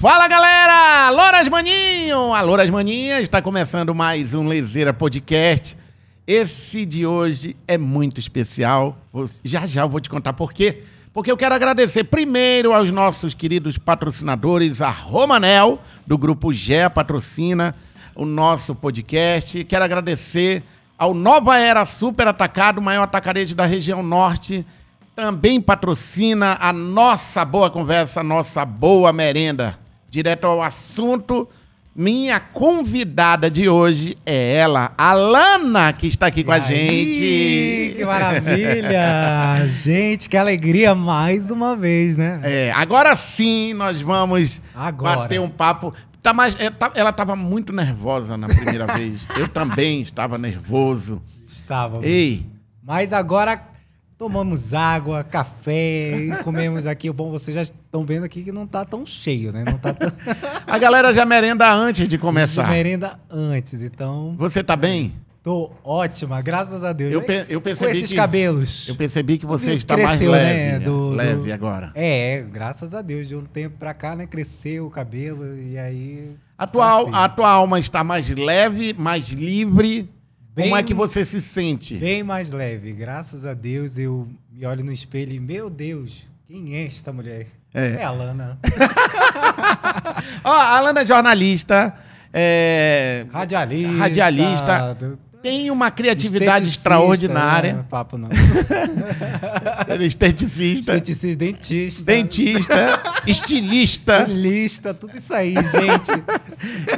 Fala galera! Louras Maninho! A Louras Maninha está começando mais um Lezeira Podcast. Esse de hoje é muito especial. Já já eu vou te contar por quê. Porque eu quero agradecer primeiro aos nossos queridos patrocinadores, a Romanel, do Grupo GE Patrocina o nosso podcast. Quero agradecer ao Nova Era Super Atacado, maior atacarejo da região norte. Também patrocina a nossa boa conversa, a nossa boa merenda. Direto ao assunto, minha convidada de hoje é ela, a Lana, que está aqui com a E aí, gente. Que maravilha! gente, que alegria mais uma vez, né? É, agora sim nós vamos Agora. bater um papo. Tá mais, é, tá- ela estava muito nervosa na primeira vez. Eu também estava nervoso. Estávamos. Ei, Mas agora tomamos água, café comemos aqui. O bom, vocês já estão vendo aqui que não tá tão cheio, né? Não tá tão... a galera já merenda antes de começar. merenda antes, então Você tá bem? tô ótima, graças a Deus. Eu, né? pe- eu Com percebi esses que cabelos. eu percebi que você está mais cresceu, leve, né, do- do- leve agora. É, graças a Deus, de um tempo pra cá, né? Cresceu o cabelo e aí. A tua, al- assim, a tua alma está mais leve, mais livre. Como Bem- é que você se sente? Bem mais leve, graças a Deus. Eu me olho no espelho e, meu Deus, quem é esta mulher? É. É a Lana. Ó, a Lana é jornalista, é, Radialista. Radialista. Tem uma criatividade extraordinária. né? Papo não. É esteticista, Esteticista, dentista. dentista, estilista. Estilista, tudo isso aí, gente.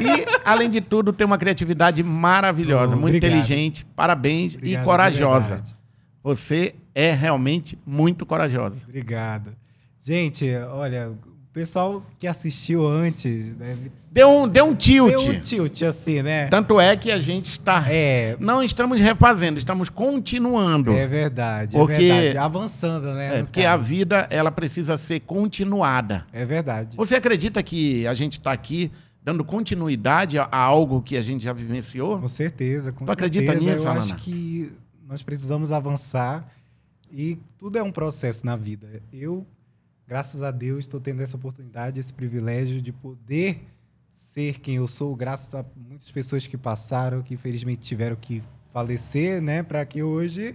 E, além de tudo, tem uma criatividade maravilhosa, Oh, muito obrigado. inteligente. Parabéns Obrigado, e corajosa. Você é realmente muito corajosa. Obrigado. Gente, olha, pessoal que assistiu antes deve Deu um, deu um tilt. ter um tilt assim, né? Tanto é que a gente está. É, Não estamos refazendo, estamos continuando. é verdade, Porque- é verdade. Avançando, né? É, porque caso. a vida ela precisa ser continuada. É verdade. Você acredita que a gente está aqui dando continuidade a, a algo que a gente já vivenciou? Com certeza, com Tu acredita certeza. nisso, Eu Alana? acho que nós precisamos avançar e tudo é um processo na vida. Eu, graças a Deus, estou tendo essa oportunidade, esse privilégio de poder ser quem eu sou, graças a muitas pessoas que passaram, que infelizmente tiveram que falecer, né, para que hoje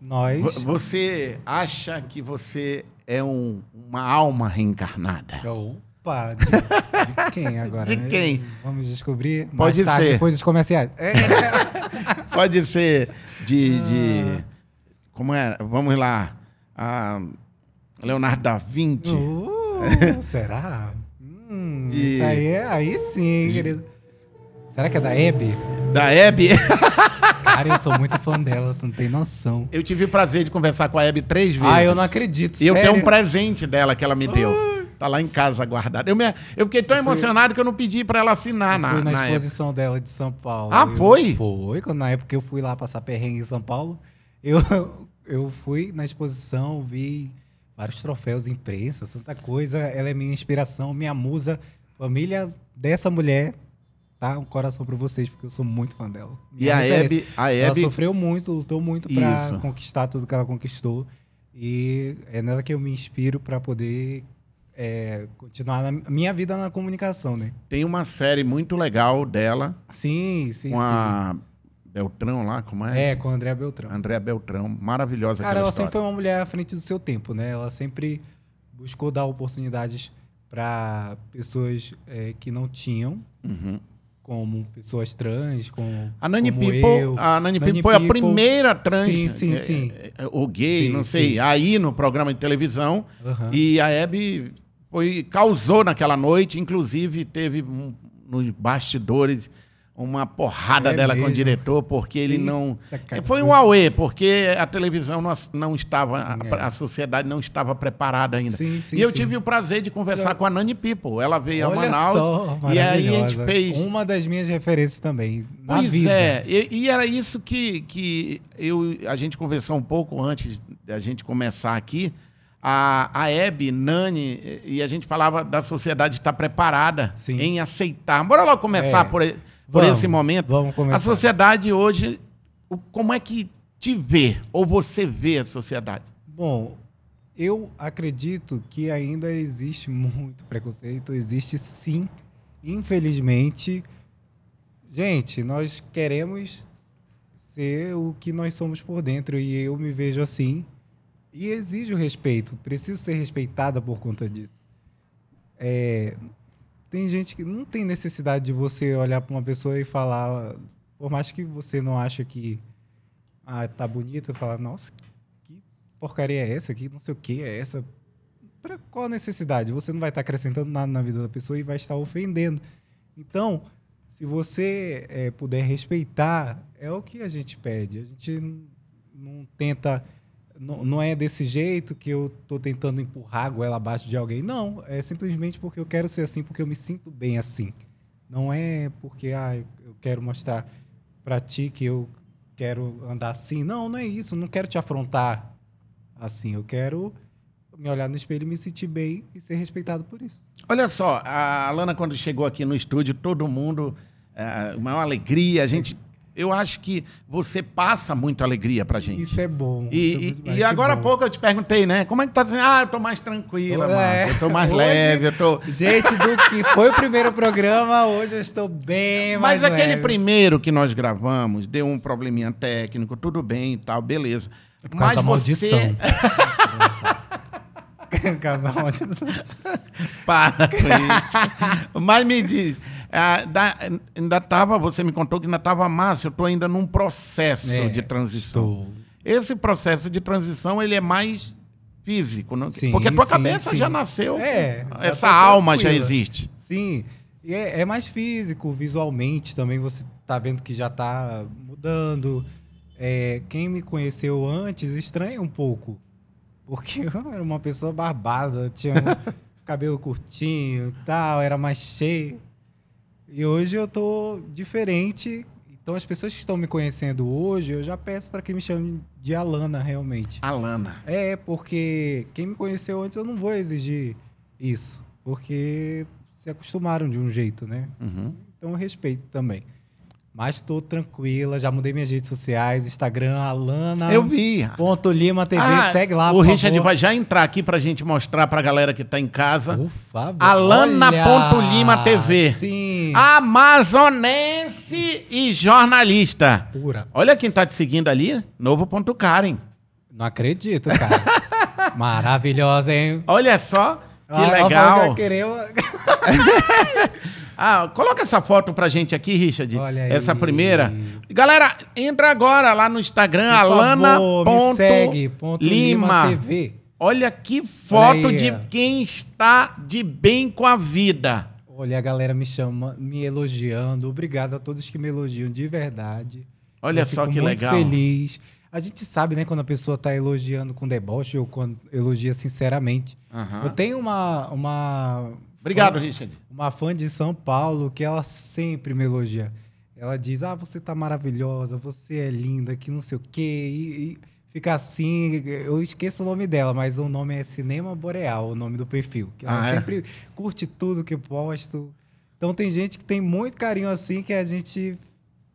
nós Vo- Você acha que você é um- uma alma reencarnada? Opa, de, de quem agora? De quem? Vamos descobrir Pode tarde, ser. depois dos comerciais. É. Pode ser de. de- Ah. como é? Vamos lá. Ah, Leonardo da Vinci. Uh, será? Hum, De- Isso aí, é, aí sim, querido. Será que é da Hebe? Da Hebe. Cara, eu sou muito fã dela, tu não tem noção. Eu tive o prazer de conversar com a Hebe três vezes. Ah, eu não acredito. E eu sério? tenho um presente dela que ela me deu. Tá lá em casa guardado. Eu, me- eu fiquei tão emocionado que eu não pedi pra ela assinar Eu na, fui na, na época. exposição dela de São Paulo. Ah, Eu- foi? Foi, quando, na época que eu fui lá passar perrengue em São Paulo. Eu, eu fui na exposição, vi vários troféus, imprensa, tanta coisa. Ela é minha inspiração, minha musa. Família dessa mulher, tá? Um coração pra vocês, porque eu sou muito fã dela. E Minha a referência. Hebe, a Ela Hebe sofreu muito, lutou muito pra Isso. conquistar tudo que ela conquistou. E é nela que eu me inspiro pra poder é, continuar na minha vida na comunicação, né? tem uma série muito legal dela Sim, sim, com sim. a Beltrão lá, como é? É, com a André Beltrão. Andréa Beltrão. Maravilhosa Cara, ela história. sempre foi uma mulher à frente do seu tempo, né? Ela sempre buscou dar oportunidades para pessoas é, que não tinham, Uhum. como pessoas trans, como A Nani como People, eu. a Nani Nani People foi a primeira trans, Sim, sim, é, sim. é, é, ou gay, Sim, não sei, sim. aí no programa de televisão. Aham. E a Hebe foi, causou naquela noite, inclusive teve um- nos bastidores uma porrada É dela com o mesmo? diretor, porque ele Eita, não. cara. Foi um auê, porque a televisão não, não estava, a, É. a sociedade não estava preparada ainda. Sim, sim, e eu sim. tive o prazer de conversar com a Nani People. Ela veio a Olha Manaus. só, e aí a gente fez. Uma das minhas referências também, na Pois vida. é, e, e era isso que, que eu, a gente conversou um pouco antes da gente começar aqui. A, a Hebe, Nani, e a gente falava da sociedade estar preparada em aceitar. Bora logo começar É. por, e- por Vamos, esse momento. Vamos A começar. sociedade hoje, como é que te vê, ou você vê a sociedade? Bom, Eu acredito que ainda existe muito preconceito, existe sim, infelizmente. Gente, nós queremos ser o que nós somos por dentro e eu me vejo assim e exijo respeito, preciso ser respeitada por conta disso. É, tem gente que não tem necessidade de você olhar para uma pessoa e falar, por mais que você não ache que ah, tá bonita, falar, nossa, que porcaria é essa? Que não sei o que é essa? Para qual a necessidade? Você não vai estar acrescentando nada na vida da pessoa e vai estar ofendendo. Então, se você é, puder respeitar, é o que a gente pede. A gente não tenta não, não é desse jeito que eu tô tentando empurrar a goela abaixo de alguém. Não, é simplesmente porque eu quero ser assim, porque eu me sinto bem assim. Não é porque ah, eu quero mostrar para ti que eu quero andar assim. Não, não é isso. Eu não quero te afrontar assim. Eu quero me olhar no espelho me sentir bem e ser respeitado por isso. Olha só, a Alana, quando chegou aqui no estúdio, todo mundo, é, uma alegria, a gente eu acho que você passa muito alegria pra gente. Isso é bom. E, é e agora há pouco eu te perguntei, né? Como é que tá dizendo? Ah, eu tô mais tranquila, é. eu tô mais hoje, leve, eu tô... Gente, do que foi o primeiro programa, hoje eu estou bem mais Mas aquele primeiro que nós gravamos, deu um probleminha técnico, tudo bem e tal, beleza. É Mas você... Casal Para com isso. Mas me diz, ah, ainda estava, você me contou que ainda estava massa, eu estou ainda num processo é, de transição. Estou. Esse processo de transição, ele é mais físico, não? Sim, porque a tua sim, cabeça sim. já nasceu, é, essa já alma tranquila. já existe. Sim, e é, é, mais físico, visualmente também você está vendo que já está mudando. É, quem me conheceu antes estranha um pouco, porque eu era uma pessoa barbada, tinha um cabelo curtinho e tal, era mais cheio. E hoje eu tô diferente. Então as pessoas que estão me conhecendo hoje, eu já peço para que me chamem de Alana realmente. Alana. É, porque quem me conheceu antes eu não vou exigir isso, porque se acostumaram de um jeito, né? Uhum. Então eu respeito também. Mas estou tranquila, já mudei minhas redes sociais, Instagram, Alana. Eu vi. Ponto Lima TV, ah, segue lá. O Richard favor. vai já entrar aqui pra gente mostrar pra galera que tá em casa. Por favor. Alana.lima TV. Sim. Amazonense e jornalista. Pura. Olha quem tá te seguindo ali, novo ponto Karen. Não acredito, cara. Maravilhosa, hein? Olha só, que ah, legal. Querer... Ah, coloca essa foto pra gente aqui, Richard. Olha aí. Essa primeira. Galera, entra agora lá no Instagram, alana.lima TV. Olha que foto de quem está de bem com a vida. Olha, a galera me chama, me elogiando. Obrigado a todos que me elogiam de verdade. Olha Eu só que muito legal. feliz. A gente sabe, né, quando a pessoa está elogiando com deboche ou quando elogia sinceramente. Uhum. Eu tenho uma, uma Obrigado, uma, Richard. Uma fã de São Paulo que ela sempre me elogia. Ela diz: Ah, você tá maravilhosa, você é linda, que não sei o quê. E, e fica assim. Eu esqueço o nome dela, mas o nome é Cinema Boreal, o nome do perfil. Ela ah, é? sempre curte tudo que eu posto. Então tem gente que tem muito carinho assim que a gente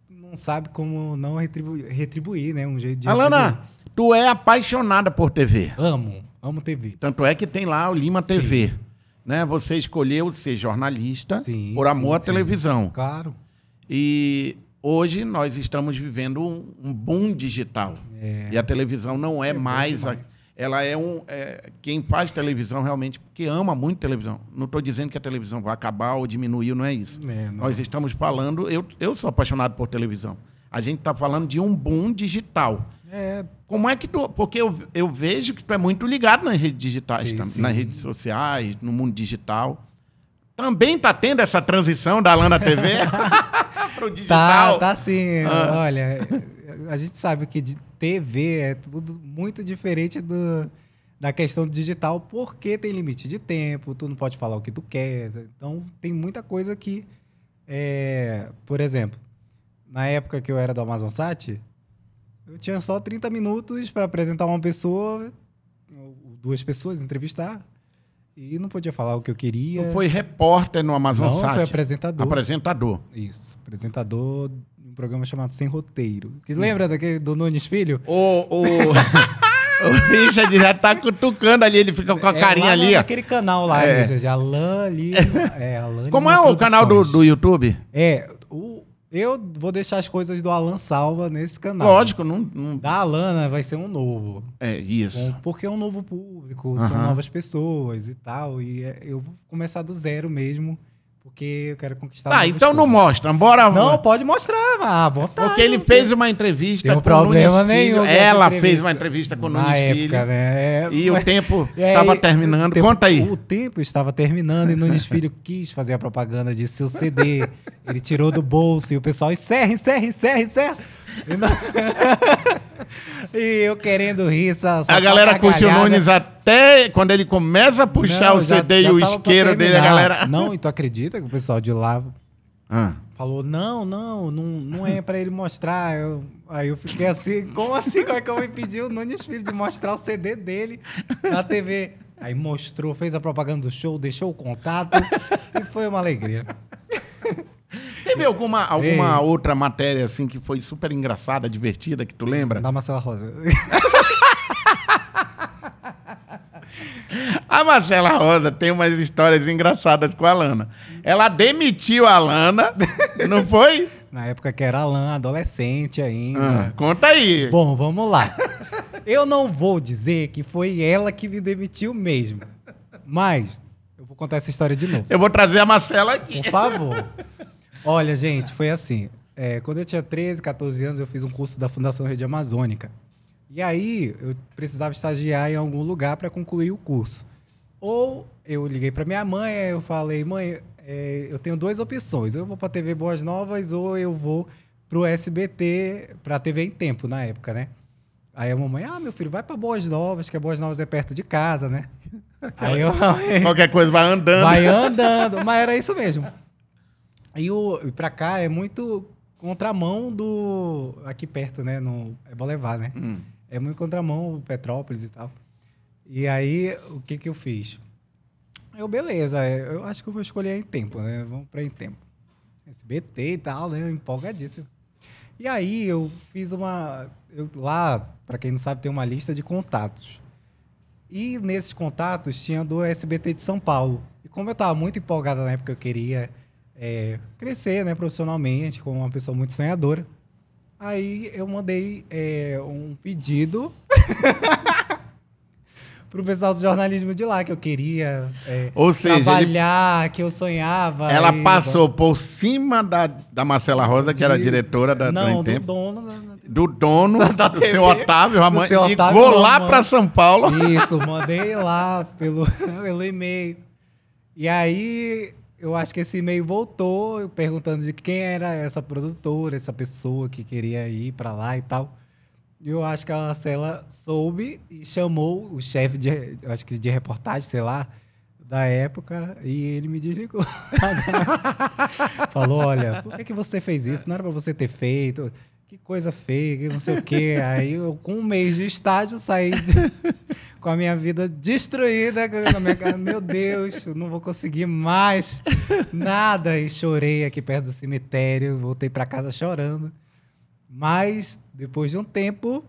não sabe como não retribuir, retribuir né? Um jeito de. Alana, retribuir. tu é apaixonada por TV. Amo, amo TV. Tanto é que tem lá o Lima TV. Né? Você escolheu ser jornalista sim, por amor sim, à televisão. Claro. E hoje nós estamos vivendo um, um boom digital. É. E a televisão não é, é mais. A, ela é um. É, quem faz televisão realmente, porque ama muito televisão. Não estou dizendo que a televisão vai acabar ou diminuir, não é isso. É, não. Nós estamos falando. Eu, eu sou apaixonado por televisão. A gente está falando de um boom digital. É. Como é que tu. Porque eu, eu vejo que tu é muito ligado nas redes digitais, sim, sim. nas redes sociais, no mundo digital. Também tá tendo essa transição da Lana TV pro tá, digital? Tá, tá sim. Ah. Olha, a gente sabe que de TV é tudo muito diferente do, da questão digital, porque tem limite de tempo, tu não pode falar o que tu quer. Então, tem muita coisa que. É, por exemplo, na época que eu era do Amazon Sat, eu tinha só 30 minutos para apresentar uma pessoa, duas pessoas, entrevistar. E não podia falar o que eu queria. Não foi repórter no Amazon não, Sat? foi apresentador. Apresentador. Isso, apresentador de um programa chamado Sem Roteiro. Que lembra daquele do Nunes Filho? O, o... O Richard já tá cutucando ali, ele fica com a É, carinha lá ali, ó. Naquele canal lá, É. é. Alan ali. É, Alan Como é o canal do, do YouTube? É, eu vou deixar as coisas do Alan salva nesse canal. Lógico, não, não- Da Alana vai ser um novo. É isso. Um- Porque é um novo público, são novas pessoas e tal. E é- eu vou começar do zero mesmo, porque eu quero conquistar. Tá, então não mostra, bora. Não, pode mostrar, à vontade. Porque ele fez uma entrevista Tem um com o problema Nunes nenhum Filho. dessa Ela fez uma entrevista com o Nunes época, Filho. né? E o tempo estava terminando. tempo- Conta aí. O tempo estava terminando e Nunes Filho quis fazer a propaganda de seu CD. Ele tirou do bolso e o pessoal encerra, encerra, encerra, encerra. E, eu querendo rir, só, só A galera curte o. Nunes até quando ele começa a puxar Não, o já- CD já e o isqueiro dele, a galera. Não, e tu acredita que o pessoal de lá Ah. falou: não, não, não, não é pra ele mostrar. Eu- aí eu fiquei assim: como assim? Como é que eu vou impedir o Nunes Filho de mostrar o CD dele na TV? Aí mostrou, fez a propaganda do show, deixou o contato e foi uma alegria. Teve alguma, alguma Ei. outra matéria assim que foi super engraçada, divertida, que tu lembra? Da Marcela Rosa. A Marcela Rosa tem umas histórias engraçadas com a Lana. Ela demitiu a Lana, não foi? Na época que era Alan, adolescente ainda. Ah, conta aí. Bom, vamos lá. Eu não vou dizer que foi ela que me demitiu mesmo. Mas eu vou contar essa história de novo. Eu vou trazer a Marcela aqui. Por favor. Olha, gente, foi assim. É, quando eu tinha 13, 14 anos, eu fiz um curso da Fundação Rede Amazônica. E aí, eu precisava estagiar em algum lugar para concluir o curso. Ou eu liguei para minha mãe, eu falei, mãe, é, eu tenho duas opções. Eu vou para TV Boas Novas ou eu vou pro SBT, pra TV em Tempo, na época, né? Aí a mamãe, ah, meu filho, vai para Boas Novas, que a Boas Novas é perto de casa, né? aí eu Qualquer coisa vai andando. Vai andando, mas era isso mesmo. E o pra cá é muito contramão do. Aqui perto, né? No, é Bolevar, né? Hum. É muito contramão Petrópolis e tal. E aí, o que que eu fiz? Eu, beleza, é, eu acho que eu vou escolher em tempo, né? Vamos pra em tempo. SBT e tal, né? Eu empolgadíssimo. E aí, eu fiz uma. Eu, lá, pra quem não sabe, tem uma lista de contatos. E nesses contatos tinha do SBT de São Paulo. E como eu estava muito empolgada na época, eu queria é, crescer né, profissionalmente, como uma pessoa muito sonhadora. Aí eu mandei é, um pedido pro pessoal do jornalismo de lá, que eu queria é, seja, ele- trabalhar, que eu sonhava. ela e- passou por cima da, da Marcela Rosa, que era de- diretora da, do Não, do Tempo, dono da- da- do dono, da do TV, seu Otávio, a mãe, seu ligou Otávio lá Ramon. pra São Paulo. Isso, mandei lá pelo, pelo e-mail. E aí, eu acho que esse e-mail voltou perguntando de quem era essa produtora, essa pessoa que queria ir pra lá e tal. Eu acho que a Marcela soube e chamou o chefe de, acho que de reportagem, sei lá, da época, e ele me desligou. Falou, olha, por que, que você fez isso? Não era pra você ter feito. Que coisa feia, que não sei o quê. Aí eu, com um mês de estágio, saí de- com a minha vida destruída. Minha. Meu Deus, eu não vou conseguir mais nada. E chorei aqui perto do cemitério. Voltei pra casa chorando. Mas, depois de um tempo,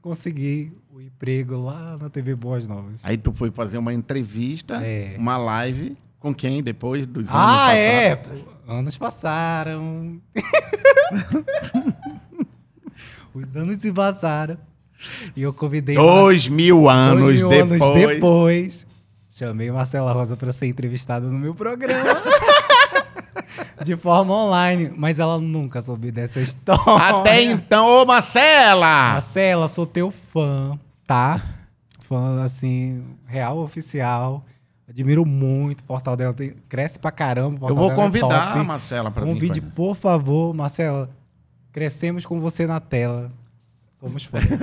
consegui o emprego lá na TV Boas Novas. Aí tu foi fazer uma entrevista, É. uma live, com quem depois dos anos Ah, passados? é! Pô, Anos passaram. Os anos se passaram. E eu convidei. Dois mil anos dois mil depois. anos depois. Chamei Marcela Rosa para ser entrevistada no meu programa. De forma online. Mas ela nunca soube dessa história. Até então, ô Marcela! Marcela, sou teu fã, tá? Fã, assim, real oficial. Admiro muito o portal dela. tem- cresce pra caramba. o Eu vou é convidar a top. Marcela pra vir. Convide, a gente. por favor, Marcela. Crescemos com você na tela. Somos fãs.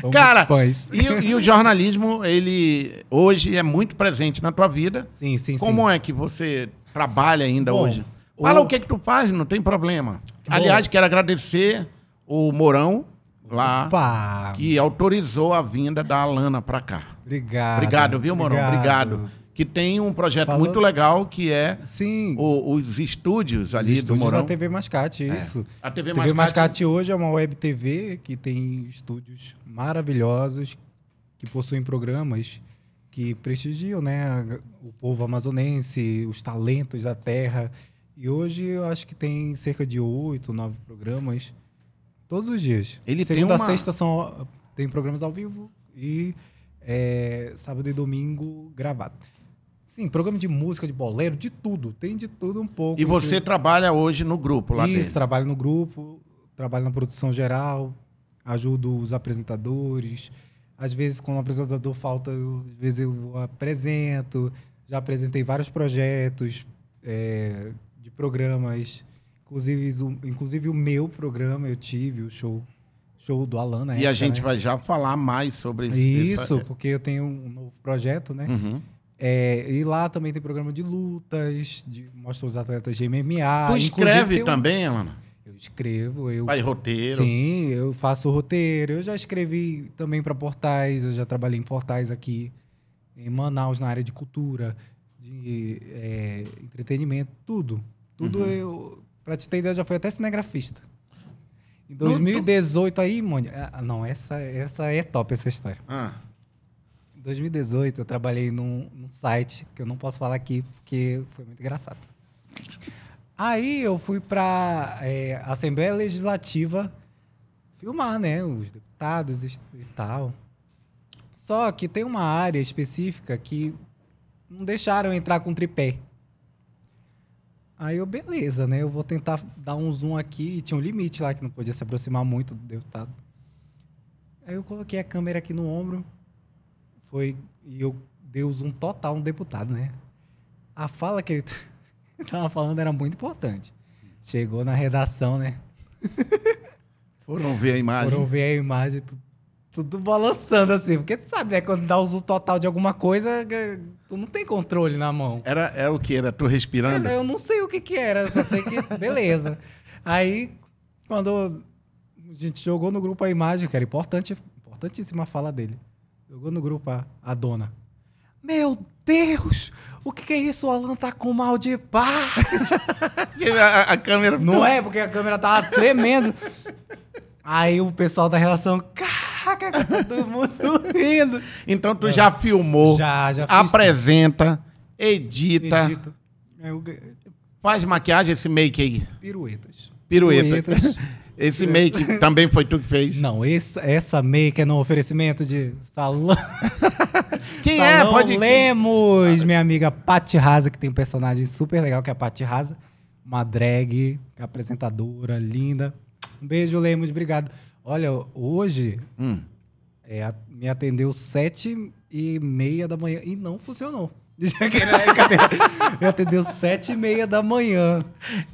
Somos Cara, fãs. E, o- e o jornalismo, ele hoje é muito presente na tua vida. Sim, sim, Como é que você trabalha ainda Bom, hoje? Fala o- o que que tu faz, não tem problema. Bom. Aliás, quero agradecer o Mourão lá, Opa! que autorizou a vinda da Alana pra cá. Obrigado. Obrigado, viu, Mourão? Obrigado. Que tem um projeto Falando- muito legal que é Sim. o- os estúdios os ali do estúdios Mourão. da TV Mascate, É. isso. A TV, TV Mascate. Mascate hoje é uma web TV que tem estúdios maravilhosos, que possuem programas que prestigiam né, o povo amazonense, os talentos da terra. E hoje eu acho que tem cerca de oito, nove programas todos os dias. Ele tem Segunda uma- a sexta são, tem programas ao vivo e é, sábado e domingo gravado. Sim, programa de música, de boleiro, de tudo. Tem de tudo um pouco. E você trabalha hoje no grupo lá Isso, dele. trabalho no grupo, trabalho na produção geral, ajudo os apresentadores. Às vezes, quando o apresentador falta, eu, às vezes eu apresento. Já apresentei vários projetos é, de programas. Inclusive o, inclusive o meu programa eu tive, o show, show do Alan, na E a gente né? vai já falar mais sobre esse- Isso, essa- porque eu tenho um novo projeto, né? Uhum. É, e lá também tem programa de lutas, de, mostra os atletas de MMA. tu escreve um- também, Alana? Eu escrevo, eu Faz roteiro. Sim, eu faço roteiro. Eu já escrevi também para portais, eu já trabalhei em portais aqui em Manaus, na área de cultura, de é, entretenimento, tudo. Tudo Uhum. eu. Pra te ter ideia, já fui até cinegrafista. Em 2018 aí, Mônica. ah, Não, essa, essa é top, essa história. Ah, 2018, eu trabalhei num, num site que eu não posso falar aqui porque foi muito engraçado. Aí eu fui para Assembleia Legislativa filmar, né? Os deputados e tal. Só que tem uma área específica que não deixaram entrar com tripé. Aí eu, beleza, né? Eu vou tentar dar um zoom aqui. E tinha um limite lá que não podia se aproximar muito do deputado. Aí eu coloquei a câmera aqui no ombro. Foi. E eu dei o zoom total no deputado, né? A fala que ele t- tava falando era muito importante. Chegou na redação, né? foram ver a imagem. Foram ver a imagem, tu- tudo balançando assim. Porque tu sabe, né? Quando dá o zoom total de alguma coisa, eh, tu não tem controle na mão. Era, era o que? Era tu respirando? Era, eu não sei o que que era, só sei que beleza. Aí, quando a gente jogou no grupo a imagem, que era importante, importantíssima a fala dele. Jogou no grupo a, a dona. Meu Deus! O que, que é isso? O Alan tá com mal de paz. A, a câmera. Não é, porque a câmera tava tremendo. Aí o pessoal da relação, caraca, todo mundo rindo. Então tu já filmou, Já, já fiz apresenta, edita, edito. Ganhei- faz maquiagem, esse make aí. Piruetas. Pirueta. Piruetas. Esse make também foi tu que fez. Não, esse- essa make é no oferecimento de Salão, Quem é? Salão Pode Lemos, minha amiga Pati Rasa, que tem um personagem super legal, que é a Pati Rasa. Uma drag, apresentadora, linda. Um beijo, Lemos, obrigado. Olha, hoje Hum. é, me atendeu sete e meia da manhã e não funcionou. Me atendeu sete e meia da manhã.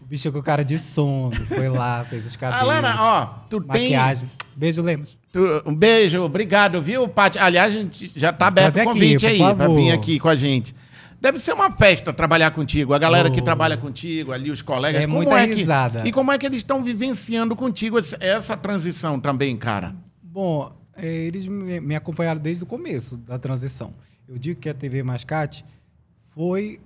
O bicho com cara de sono, foi lá, fez os cabelos, Alana, ó, tu tem. maquiagem. Beijo, Lemos. tu- um beijo, obrigado, viu, Paty? Aliás, a gente já tá aberto o aqui, convite por aí pra vir aqui com a gente. Deve ser uma festa trabalhar contigo. A galera que Oh. trabalha contigo, ali, os colegas. É como muita que- risada. E como é que eles estão vivenciando contigo essa, transição também, cara? Bom, é, eles me acompanharam desde o começo da transição. Eu digo que a TV Mascate foi,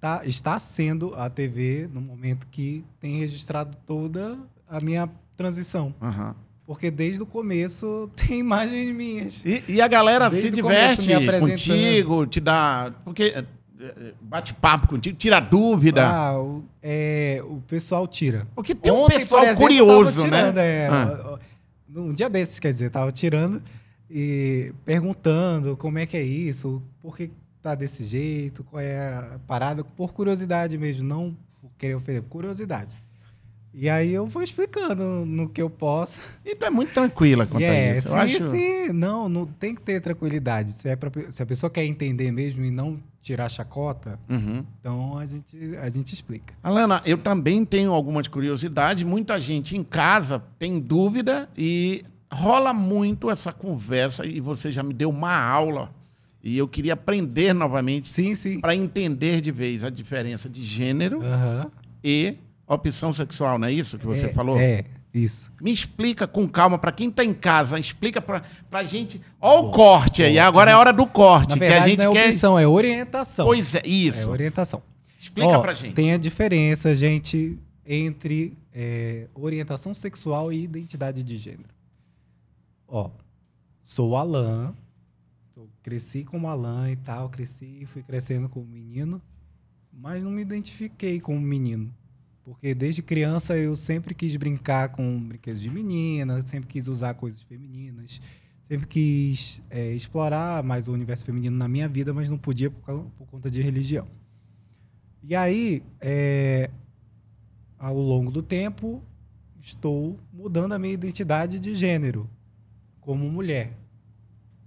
tá, está sendo a TV no momento que tem registrado toda a minha transição. Aham. Porque desde o começo tem imagens minhas. E, e a galera Desde se começo, diverte me apresentando. contigo, te dá. Porque é, é, bate papo contigo, tira dúvida. Ah, o, é, o pessoal tira. Porque tem um Ontem, pessoal por exemplo, curioso, né? tirando, é, Ah. Num dia desses, quer dizer, tava tirando e perguntando como é que é isso, por que tá desse jeito, qual é a parada, por curiosidade mesmo, não por querer oferecer, por curiosidade. E aí eu vou explicando no que eu posso. E tu é muito tranquila quanto E a é, isso. sim, Eu acho... sim, não, não tem que ter tranquilidade. Se, é pra, se a pessoa quer entender mesmo e não tirar chacota, Uhum. então a gente, a gente explica. Alana, eu também tenho algumas curiosidades. Muita gente em casa tem dúvida e rola muito essa conversa e você já me deu uma aula e eu queria aprender novamente Sim, sim. para entender de vez a diferença de gênero Aham. e opção sexual, não é isso que você É, falou? É. Isso. Me explica com calma, pra quem tá em casa, explica pra, pra gente. Ó o corte aí, agora é hora do corte, Na verdade, que a gente não é quer. opção, é orientação. Pois é, É isso. orientação. Explica Ó, pra gente. Tem a diferença, gente, entre é, orientação sexual e identidade de gênero. Ó, sou o Alan, cresci como Alan e tal, cresci e fui crescendo como menino, mas não me identifiquei como menino. Porque desde criança eu sempre quis brincar com brinquedos de menina, sempre quis usar coisas femininas, sempre quis é, explorar mais o universo feminino na minha vida, mas não podia por, por conta de religião. E aí, é, ao longo do tempo, estou mudando a minha identidade de gênero como mulher.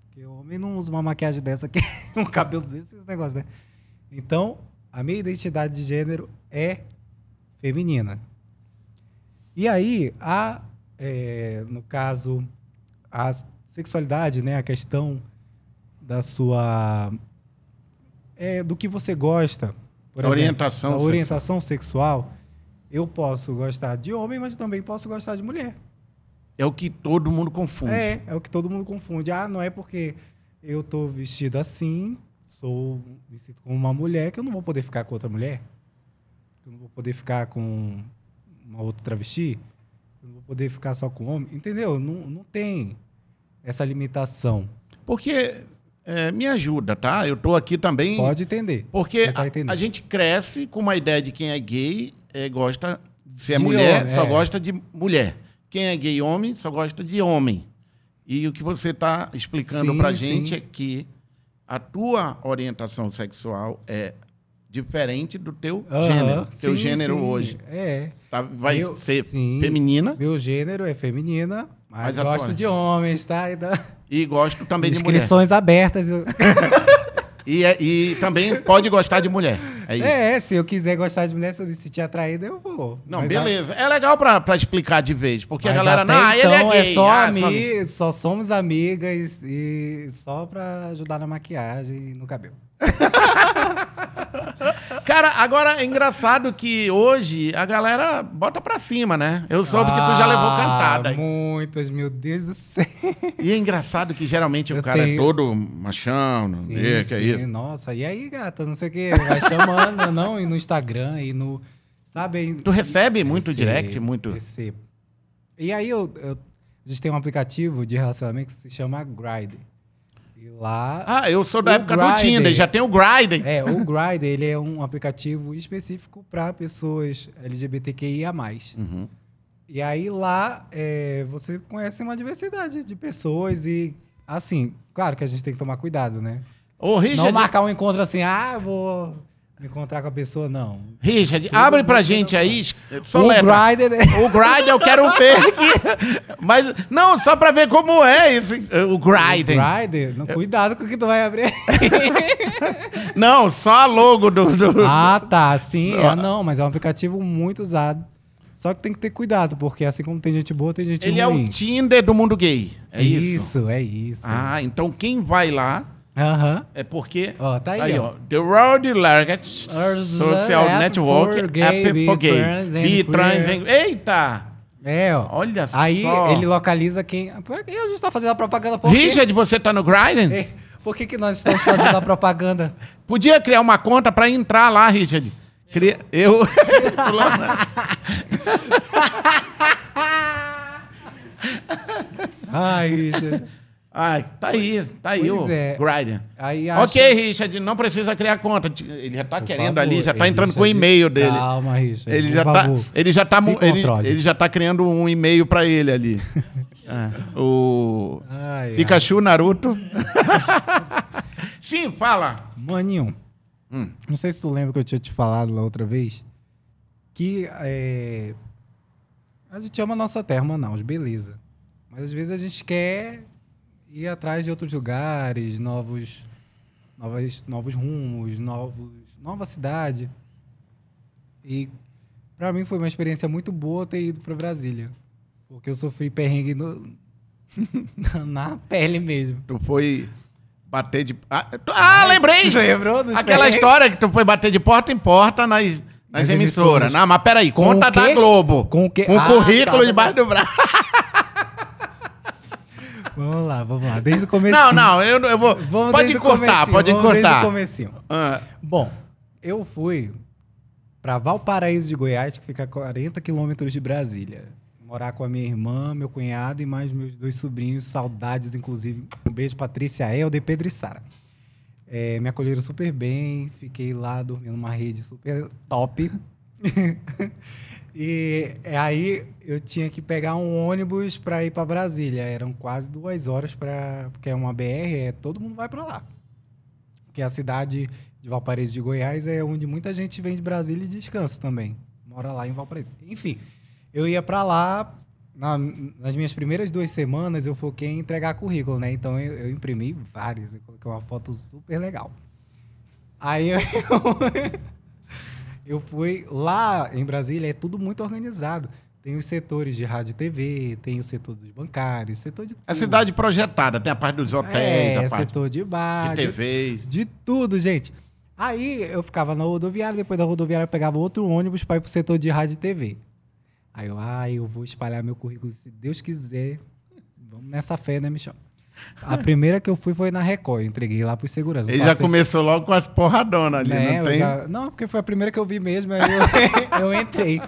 Porque o homem não usa uma maquiagem dessa aqui, um cabelo desse, esse negócio, né? Então, a minha identidade de gênero é feminina. E aí, a, é, no caso, a sexualidade, né, a questão da sua é, do que você gosta, por A exemplo, orientação a orientação sexual, eu posso gostar de homem, mas também posso gostar de mulher. É o que todo mundo confunde. É, é o que todo mundo confunde. Ah, não é porque eu tô vestido assim, sou me sinto como uma mulher, que eu não vou poder ficar com outra mulher. Que eu não vou poder ficar com uma outra travesti. que Eu não vou poder ficar só com homem. Entendeu? Não, não tem essa limitação. Porque é, me ajuda, tá? Eu tô aqui também. Pode entender. Porque tá a- a, gente cresce com uma ideia de quem é gay é, gosta. Se é De mulher, homem, só é. gosta de mulher. Quem é gay homem, só gosta de homem. E o que você está explicando Sim, pra gente sim. é que a tua orientação sexual é diferente do teu Aham, gênero. Teu sim, gênero sim. hoje É. tá- vai Eu- ser feminina Meu gênero é feminina, mas, Mas gosto de homens, tá? E da... e gosto também de mulher. Inscrições abertas. E, é- e também pode gostar de mulher. É. É, se eu quiser gostar de mulher, se eu me sentir atraída, eu vou. Não, Mas beleza. É legal pra, pra explicar de vez, porque a Mas galera, até não, ele é então gay. só, ah, ami- só somos amigas e só pra ajudar na maquiagem e no cabelo. Cara, agora é engraçado que hoje a galera bota pra cima, né? Eu soube que tu já levou Ah, cantada. Muitas, meu Deus do céu. E é engraçado que geralmente o Eu cara é tenho- todo machão, não sei, que é isso. Nossa, e aí, gata, não sei o que, vai chamando, não, e no Instagram, e no, sabe? Tu recebe muito Recebo, direct, muito... Recebo. E aí, eu, eu- a gente tem um aplicativo de relacionamento que se chama Grindr. E lá... Ah, eu sou da época do. Tinder, já tem o Grindr. É, o Grindr, ele é um aplicativo específico para pessoas LGBTQIA+. Uhum. E aí lá é, você conhece uma diversidade de pessoas e, assim, claro que a gente tem que tomar cuidado, né? Ô, Não Richard, marcar um encontro assim, ah, vou me encontrar com a pessoa, não. Richard Tudo abre pra gente não. aí, o soletra. Grindr, né? O Grindr eu quero ver aqui. Mas, não, só pra ver como é esse, o O Grindr. Grindr, não, cuidado com o que tu vai abrir. Não, só a logo do... do- ah, tá, sim. Só- Ah, não, mas é um aplicativo muito usado. Só que tem que ter cuidado, porque assim como tem gente boa, tem gente Ele é ruim. o Tinder do mundo gay. É isso? Isso, é isso. Ah, então quem vai lá Aham. é porque. Ó, tá aí, ó. The World Largest Social Network for gay, App for Gay. trans Bi, trans and- Eita! É, ó. Olha Aí só. ele localiza quem. Por que a gente tá fazendo a propaganda por? Richard, você tá no Grindr? Ei, Por que, que nós estamos fazendo a propaganda? Podia criar uma conta pra entrar lá, Richard. Cria... Eu. Ai, Richard. Ai, tá aí, tá aí Pois o é. Grindr. Aí acha- Ok, Richard, não precisa criar conta. Ele já tá Por querendo favor, ali, já tá entrando com o Richard, e-mail dele. Calma, Richard. Ele já, tá, ele já tá, ele, ele já tá criando um e-mail pra ele ali. Ah, o Ai, ai. Pikachu, Naruto. Sim, fala. Maninho, Hum. não sei se tu lembra que eu tinha te falado lá outra vez, que é, a gente ama a nossa terra, Manaus, beleza. Mas às vezes a gente quer ir atrás de outros lugares, novos, novos, novos rumos, novos, nova cidade. E pra mim foi uma experiência muito boa ter ido pra Brasília. Porque eu sofri perrengue no- na pele mesmo. Tu foi bater de. Ah, ah, lembrei! Lembrou Aquela perrengues? história que tu foi bater de porta em porta nas, nas Nas emissoras. Não, mas peraí, Com conta da Globo. Com o quê? Com o Ah, currículo tá, debaixo do braço. Vamos lá, vamos lá. Desde o começo. Não, não, eu, eu vou. Vamos pode cortar, pode vamos Desde o cortar. comecinho. Ah, Bom, eu fui para Valparaíso de Goiás, que fica a 40 quilômetros de Brasília. Morar com a minha irmã, meu cunhado e mais meus dois sobrinhos, saudades, inclusive. Um beijo, Patrícia Helder, Pedro e Sara. É, me acolheram super bem, fiquei lá dormindo numa rede super top. e é, aí eu tinha que pegar um ônibus para ir para Brasília. Eram quase duas horas para, porque é uma BR, é todo mundo vai para lá. Porque a cidade de Valparaíso de Goiás é onde muita gente vem de Brasília e descansa também. Mora lá em Valparaíso. Enfim, eu ia para lá. na- nas minhas primeiras duas semanas, eu foquei em entregar currículo, né? Então eu, eu imprimi várias. Eu coloquei uma foto super legal. Aí eu, eu fui lá em Brasília, é tudo muito organizado. Tem os setores de rádio e TV, tem o setor dos bancários, setor de É tudo. cidade projetada, tem a parte dos hotéis, é, a parte setor de bar, de de TVs. de tudo, gente. Aí eu ficava na rodoviária, depois da rodoviária eu pegava outro ônibus para ir pro setor de rádio e TV. Aí eu, ah, eu vou espalhar meu currículo, se Deus quiser. Vamos nessa fé, né, Michel? A primeira que eu fui foi na Record, eu entreguei lá pros seguranças. Ele Eu já passei- começou logo com as porradonas ali, né, não tem? já- Não, porque foi a primeira que eu vi mesmo, aí eu, eu entrei.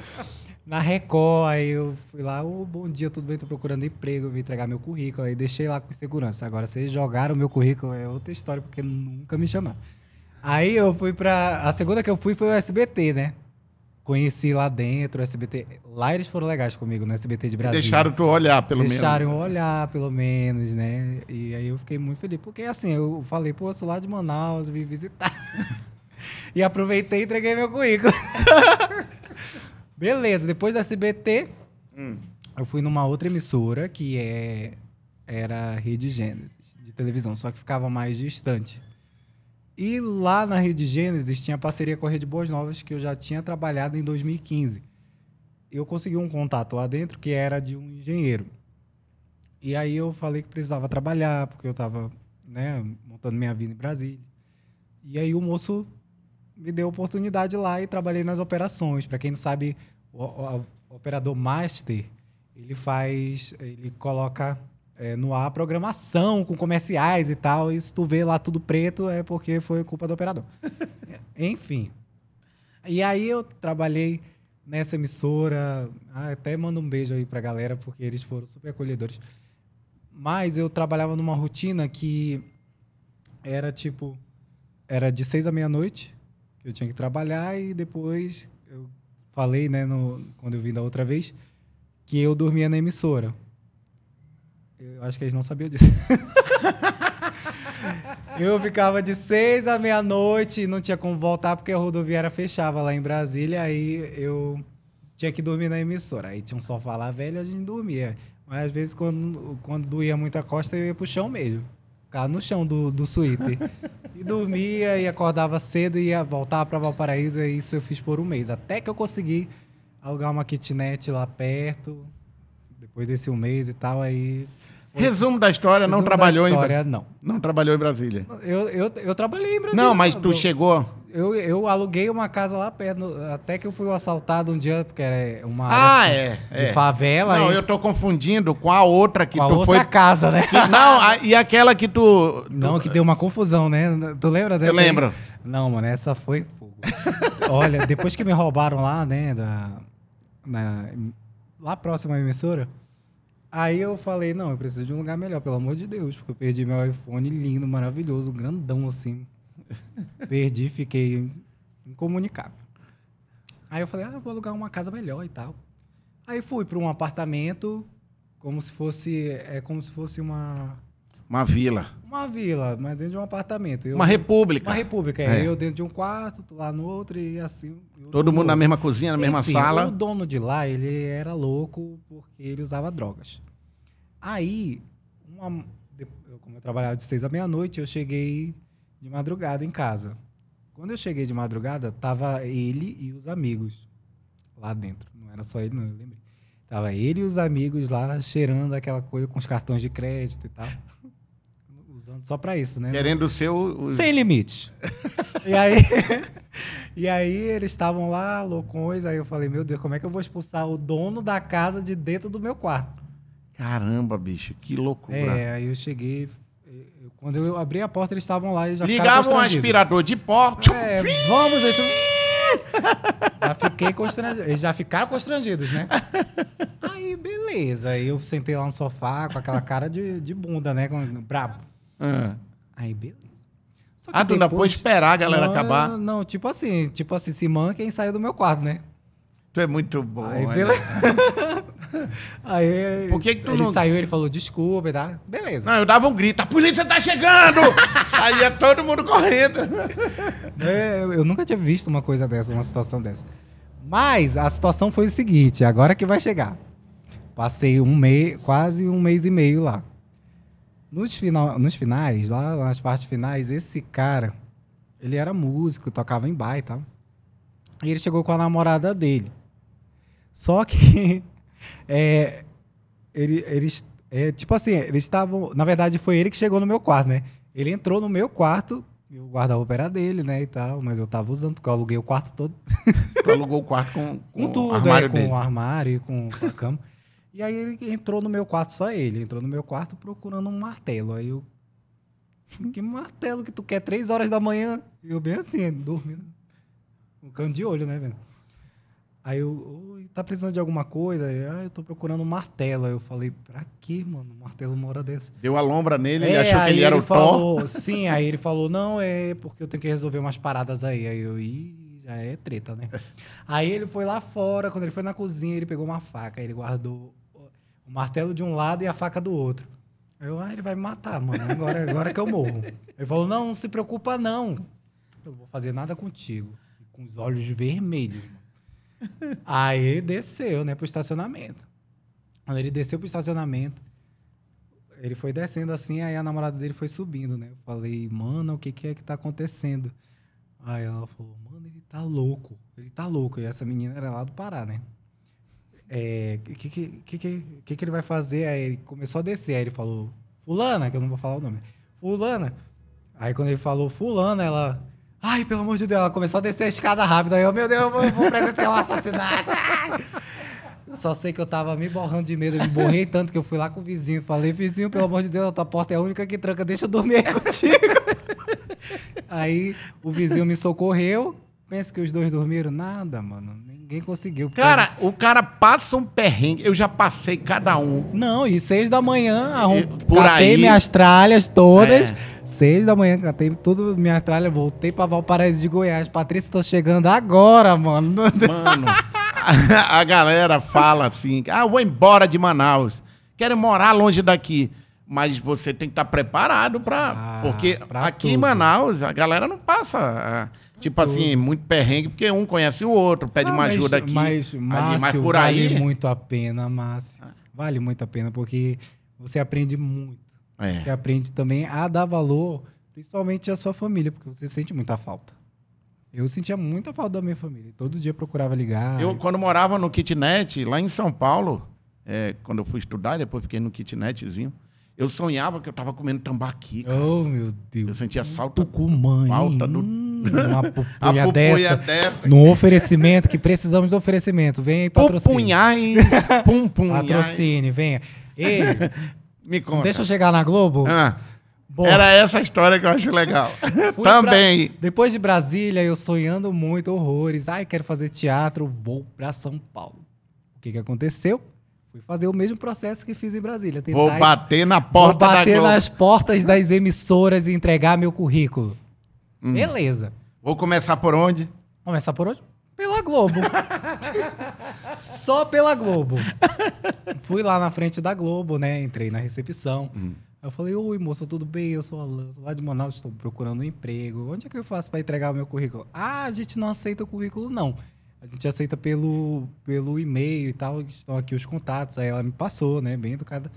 Na Record, aí eu fui lá, ô, bom dia, tudo bem? Tô procurando emprego, eu vim entregar meu currículo, aí deixei lá com segurança. Agora, vocês jogaram meu currículo, é outra história, porque nunca me chamaram. Aí eu fui pra... A segunda que eu fui foi o SBT, né? Conheci lá dentro o SBT. Lá eles foram legais comigo, no SBT de E Brasília. deixaram tu olhar, pelo Deixaram menos. olhar, pelo menos, né? E aí eu fiquei muito feliz. Porque assim, eu falei, pô, eu sou lá de Manaus, vim visitar. e aproveitei e entreguei meu currículo. Beleza, depois da SBT, Hum. eu fui numa outra emissora que é, era Rede Gênesis, de televisão, só que ficava mais distante. E lá na Rede Gênesis tinha parceria com a Rede Boas Novas, que eu já tinha trabalhado em 2015. Eu consegui um contato lá dentro que era de um engenheiro. E aí eu falei que precisava trabalhar, porque eu estava né, montando minha vida em Brasília. E aí o moço me deu oportunidade lá e trabalhei nas operações. Para quem não sabe, o, o- o operador master, ele faz, ele coloca é, no ar programação com comerciais e tal. E se tu vê lá tudo preto, é porque foi culpa do operador. Enfim. E aí eu trabalhei nessa emissora. Até mando um beijo aí pra galera, porque eles foram super acolhedores. Mas eu trabalhava numa rotina que era tipo. Era de seis à meia-noite, que eu tinha que trabalhar, e depois eu falei, né, no, quando eu vim da outra vez, que eu dormia na emissora. Eu acho que eles não sabiam disso. eu ficava de seis à meia-noite não tinha como voltar porque a rodoviária fechava lá em Brasília. Aí eu tinha que dormir na emissora. Aí tinha um sofá lá velho, a gente dormia. Mas às vezes, quando, quando doía muito a costa, eu ia pro chão mesmo. Ficava no chão do, do suíte. e dormia e acordava cedo e ia voltar para Valparaíso. E isso eu fiz por um mês. Até que eu consegui alugar uma kitnet lá perto. Depois desse um mês e tal, aí. Resumo da história, não Resumo da trabalhou em história, não. não trabalhou em Brasília. Eu, eu, eu trabalhei em Brasília. Não, mas tu eu, chegou. eu, eu aluguei uma casa lá perto, até que eu fui assaltado um dia, porque era uma Ah, área é, de é. favela. Não, e- eu tô confundindo com a outra que com a tu outra foi. casa, né? que- não, a- e aquela que tu. Não, que deu uma confusão, né? Tu lembra dessa? Eu aí? lembro. Não, mano, essa foi. Olha, depois que me roubaram lá, né, da, na- lá próximo à emissora, aí eu falei, não, eu preciso de um lugar melhor, pelo amor de Deus, porque eu perdi meu iPhone lindo, maravilhoso, grandão assim. Perdi, fiquei incomunicável. Aí eu falei, ah, eu vou alugar uma casa melhor e tal. Aí fui para um apartamento, como se fosse, é como se fosse uma, Uma vila. uma vila, mas dentro de um apartamento. Eu- Uma república. uma república, é. É. Eu dentro de um quarto, lá no outro e assim. Todo mundo na outro. mesma cozinha, na mesma Enfim, sala. O dono de lá, ele era louco porque ele usava drogas. Aí, uma, como eu trabalhava de seis à meia-noite, eu cheguei de madrugada em casa. Quando eu cheguei de madrugada, tava ele e os amigos lá dentro. Não era só ele, não, eu lembrei. Tava ele e os amigos lá cheirando aquela coisa com os cartões de crédito e tal. Só pra isso, né? Querendo o seu. o- Sem limite. e aí, e aí eles estavam lá, loucões, aí eu falei, meu Deus, como é que eu vou expulsar o dono da casa de dentro do meu quarto? Caramba, bicho, que loucura. É, aí eu cheguei, eu- quando eu abri a porta, eles estavam lá e já ficaram Ligava um aspirador de pó. É, vamos, gente. Já fiquei constrangido. Eles já ficaram constrangidos, né? Aí, beleza. Aí eu sentei lá no sofá com aquela cara de, de bunda, né? Com, brabo. Ah, Aí, beleza. Ah, tu ainda depois- pôs esperar a galera não, acabar. Não, tipo assim, tipo assim, se manca quem saiu do meu quarto, né? Tu é muito bom. Aí, beleza. Aí, Por que que tu ele não- saiu, ele falou, desculpa, tá? Beleza. Não, eu dava um grito, a polícia tá chegando! Saía todo mundo correndo. É, eu nunca tinha visto uma coisa dessa, uma situação dessa. Mas a situação foi o seguinte, agora que vai chegar. Passei um mês, quase um mês e meio lá. Nos, final, nos finais, lá nas partes finais, esse cara, ele era músico, tocava em bar e tal. E ele chegou com a namorada dele. Só que, é, ele, eles, é, tipo assim, eles estavam, na verdade foi ele que chegou no meu quarto, né? Ele entrou no meu quarto, o guarda-roupa era dele, né, e tal, mas eu tava usando, porque eu aluguei o quarto todo Tu alugou o quarto com, com, com tudo, o armário é, com dele. o armário, e com, com a cama. E aí ele entrou no meu quarto, só ele, entrou no meu quarto procurando um martelo. Aí eu. Que martelo que tu quer? Três horas da manhã? E eu bem assim, dormindo. Um canto de olho, né, velho? Aí eu, "Oi, tá precisando de alguma coisa? Aí, ah, eu tô procurando um martelo. Aí eu falei, pra quê, mano? Um martelo uma hora dessa. Deu a lombra nele, ele É, achou que ele era o Thor. falou, Sim, aí ele falou, não, é porque eu tenho que resolver umas paradas aí. Aí eu, ih, já é treta, né? aí ele foi lá fora, quando ele foi na cozinha, ele pegou uma faca, ele guardou o martelo de um lado e a faca do outro. Eu, ah, ele vai me matar, mano, agora, agora que eu morro. Ele falou, não, não se preocupa não, eu não vou fazer nada contigo. Com os olhos vermelhos. Aí desceu, né, pro estacionamento. Quando ele desceu pro estacionamento, ele foi descendo assim, aí a namorada dele foi subindo, né? Eu falei, mano, o que, que é que tá acontecendo? Aí ela falou, mano, ele tá louco. Ele tá louco. E essa menina era lá do Pará, né? É, que, que, que, que, que, ele vai fazer? Aí ele começou a descer. Aí ele falou, Fulana, que eu não vou falar o nome. Fulana. Aí quando ele falou Fulana, ela. Ai, pelo amor de Deus, ela começou a descer a escada rápida. Aí eu, meu Deus, eu vou, vou presenciar um assassinato. Eu só sei que eu tava me borrando de medo, eu me borrei tanto que eu fui lá com o vizinho falei, vizinho, pelo amor de Deus, a tua porta é a única que tranca, deixa eu dormir aí contigo. aí o vizinho me socorreu, pensa que os dois dormiram? Nada, mano, ninguém conseguiu. Cara, o cara passa um perrengue. Eu já passei cada um. Não, e seis da manhã, arrum... Por catei aí- minhas tralhas todas. É. Seis da manhã, catei tudo minhas tralhas, voltei pra Valparaíso de Goiás. Patrícia, tô chegando agora, mano. Mano, a, a galera fala assim: ah, eu vou embora de Manaus. Quero morar longe daqui. Mas você tem que estar preparado pra. Ah, porque pra aqui em tudo. Manaus, a galera não passa. Ah, Tipo assim, muito perrengue, porque um conhece o outro, pede Ah, uma ajuda aqui. Mas, Márcio, mas por vale aí. muito a pena, Márcio. Vale muito a pena, porque você aprende muito. É. Você aprende também a dar valor, principalmente à sua família, porque você sente muita falta. Eu sentia muita falta da minha família. Todo dia procurava ligar. Eu, quando morava no kitnet, lá em São Paulo, é, quando eu fui estudar, depois fiquei no kitnetzinho, eu sonhava que eu tava comendo tambaqui. cara. Oh, meu Deus. Eu sentia salto. Tucumã? Falta do- Hum, uma pupunha dessa. dessa. No oferecimento, que precisamos do oferecimento. Vem aí, patrocínio. Pupunhais, pumpunhais. Patrocínio, venha. Ei, Me conta. deixa eu chegar na Globo. Ah, Bom, era essa a história que eu acho legal. Também. pra- Depois de Brasília, eu sonhando muito, horrores. Ai, quero fazer teatro, vou pra São Paulo. O que que aconteceu? Fui fazer o mesmo processo que fiz em Brasília. tentar Vou bater na vou porta da bater Globo. nas portas das emissoras e entregar meu currículo. Hum. Beleza. Vou começar por onde? Começar por onde? Pela Globo. Só pela Globo. Fui lá na frente da Globo, né? Entrei na recepção. Hum. Eu falei, oi, moça, tudo bem? Eu sou Alan, sou lá de Manaus, estou procurando um emprego. Onde é que eu faço para entregar o meu currículo? Ah, a gente não aceita o currículo, não. A gente aceita pelo, pelo e-mail e tal, estão aqui os contatos. Aí ela me passou, né? Bem educada.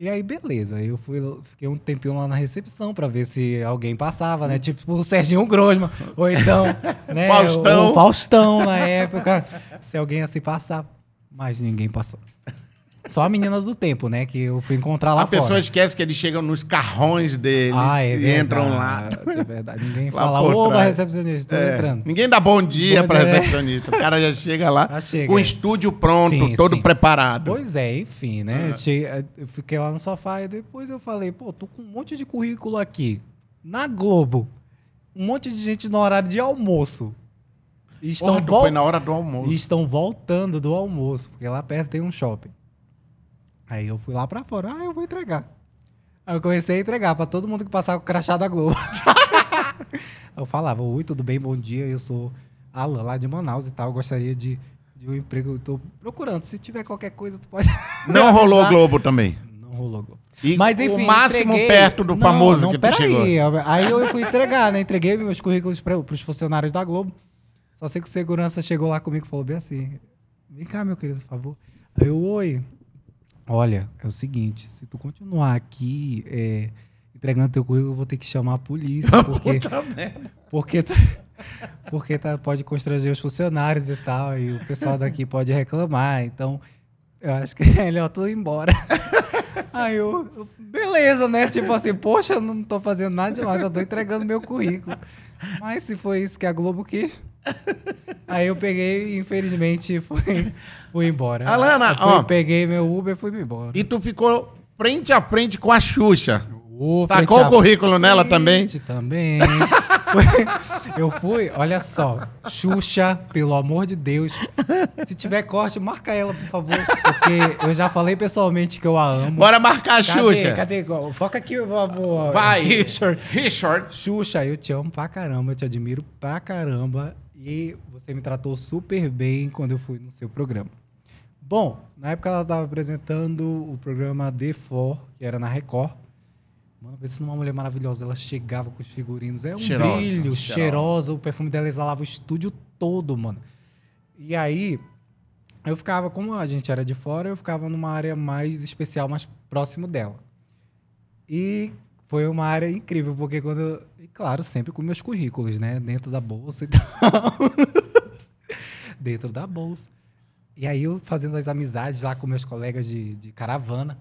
E aí, beleza. Eu fui, fiquei um tempinho lá na recepção pra ver se alguém passava, né? Tipo o Serginho Grosman. Ou então, né? Faustão. O, o Faustão na época. Se alguém assim passava. Mas ninguém passou. Só a menina do tempo, né? Que eu fui encontrar lá A fora. pessoa esquece que eles chegam nos carrões deles Ah, é e entram lá. verdade, É verdade. Ninguém Lá fala, oba, recepcionista, tô É, entrando. Ninguém dá bom dia Bom pra dia, é. recepcionista. O cara já chega lá Já chega, com o é. estúdio pronto, Sim, todo sim. preparado. Pois é, enfim, Ah. né? Che- Eu fiquei lá no sofá e depois eu falei, pô, tô com um monte de currículo aqui. Na Globo. Um monte de gente no horário de almoço. Estão, Porra, vol- foi na hora do almoço. estão voltando do almoço, porque lá perto tem um shopping. Aí eu fui lá pra fora, ah, eu vou entregar. Aí eu comecei a entregar pra todo mundo que passava com o crachá da Globo. eu falava, oi, tudo bem, bom dia, eu sou Alan, lá de Manaus e tal, eu gostaria de, de um emprego, eu tô procurando, se tiver qualquer coisa, tu pode... Não rolou. Globo também. Não rolou Globo. E Mas enfim, o máximo entreguei- perto do Não, famoso não, que tu chegou. Aí, aí eu fui entregar, né? Entreguei meus currículos para os funcionários da Globo. Só sei que o segurança chegou lá comigo e falou bem assim: Vem cá, meu querido, por favor. Aí eu, oi. Olha, é o seguinte: se tu continuar aqui é, entregando teu currículo, eu vou ter que chamar a polícia. Porque, porque, tá- porque tá, pode constranger os funcionários e tal. E o pessoal daqui pode reclamar. Então, eu acho que é melhor tu ir embora. Aí eu, eu, beleza, né? Tipo assim, poxa, eu não tô fazendo nada demais, eu tô entregando meu currículo. Mas se foi isso que a Globo quis. Aí eu peguei e infelizmente fui, fui embora. Alana, Eu fui, ó. peguei meu Uber e fui embora. E tu ficou frente a frente com a Xuxa. Ô, Tacou o currículo nela frente também? Também. Foi- eu fui, olha só, Xuxa, pelo amor de Deus. Se tiver corte, marca ela, por favor. Porque eu já falei pessoalmente que eu a amo. Bora marcar a Cadê? Xuxa. Cadê? Foca aqui, por favor. Vai. Richard. Richard. Xuxa, eu te amo pra caramba, eu te admiro pra caramba. E você me tratou super bem quando eu fui no seu programa. Bom, na época ela estava apresentando o programa The For, que era na Record. Mano, pensa numa mulher maravilhosa. Ela chegava com os figurinos. É um Cheirosa, brilho, cheirosa. cheirosa. O perfume dela exalava o estúdio todo, mano. E aí, eu ficava, como a gente era de fora, eu ficava numa área mais especial, mais próximo dela. E foi uma área incrível, porque quando eu. E claro, sempre com meus currículos, né? Dentro da bolsa e tal. Dentro da bolsa. E aí eu fazendo as amizades lá com meus colegas de, de caravana.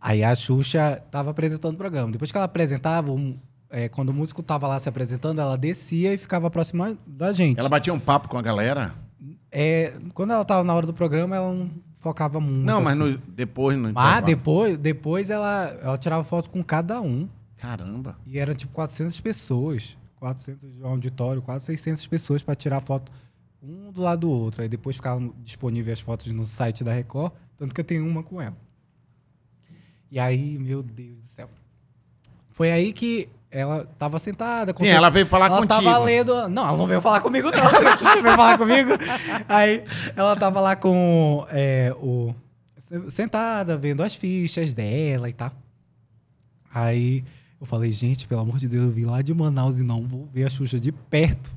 Aí a Xuxa tava apresentando o programa. Depois que ela apresentava, um- é, quando o músico tava lá se apresentando, ela descia e ficava próxima da gente. Ela batia um papo com a galera? É, quando ela tava na hora do programa, ela não focava muito. Não, mas assim. no- depois no Ah, depois, depois ela, ela tirava foto com cada um. Caramba. E era tipo 400 pessoas. 400 de um auditório, quase 600 pessoas para tirar foto um do lado do outro. Aí depois ficavam disponíveis as fotos no site da Record, tanto que eu tenho uma com ela. E aí, meu Deus do céu. Foi aí que ela tava sentada. Sim, ela veio falar ela contigo. tava lendo. Não, ela não veio falar comigo, não. A Xuxa veio falar comigo. Aí ela tava lá com é, o. Sentada, vendo as fichas dela e tal. Aí eu falei, gente, pelo amor de Deus, eu vim lá de Manaus e não vou ver a Xuxa de perto.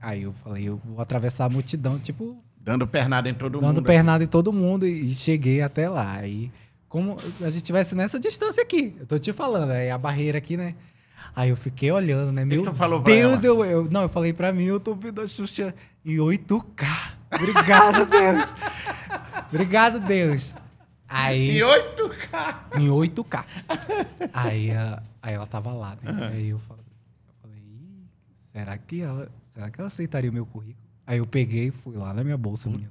Aí eu falei, eu vou atravessar a multidão, tipo, Dando pernada em todo dando mundo. pernada em todo mundo e cheguei até lá. Aí, como a gente tivesse nessa distância aqui, eu tô te falando, aí a barreira aqui, né? Aí eu fiquei olhando, né? Meu Deus, eu, eu. Não, eu falei pra mim, eu tô vendo a Xuxa em 8K. Obrigado, Deus. Obrigado, Deus. Aí. E 8K. Em 8K. aí, a- aí ela tava lá, né? Aí eu falei, eu falei "Ih, será que ela. Será que ela aceitaria o meu currículo? Aí eu peguei e fui lá na minha bolsa, menino.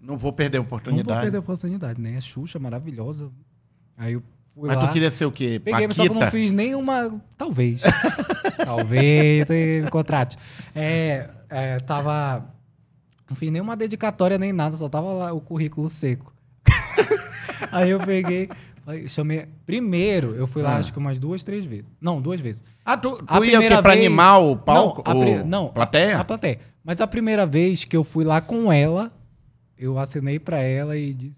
Não vou perder a Não vou oportunidade. perder a oportunidade, né? A Xuxa maravilhosa. Aí eu fui Mas lá. tu queria ser o quê? Peguei, mas só que eu não Paquita? fiz nenhuma. Talvez. Talvez me contrate. É, é, tava. Não fiz nenhuma dedicatória nem nada, só tava lá o currículo seco. Aí eu peguei. Chamei. Primeiro, eu fui lá Ah. acho que umas duas, três vezes. Não, duas vezes. Ah, tu, tu A ia o quê? Pra vez- animar o palco? Não, a o- não, Plateia? A plateia. Mas a primeira vez que eu fui lá com ela, eu acenei pra ela e disse,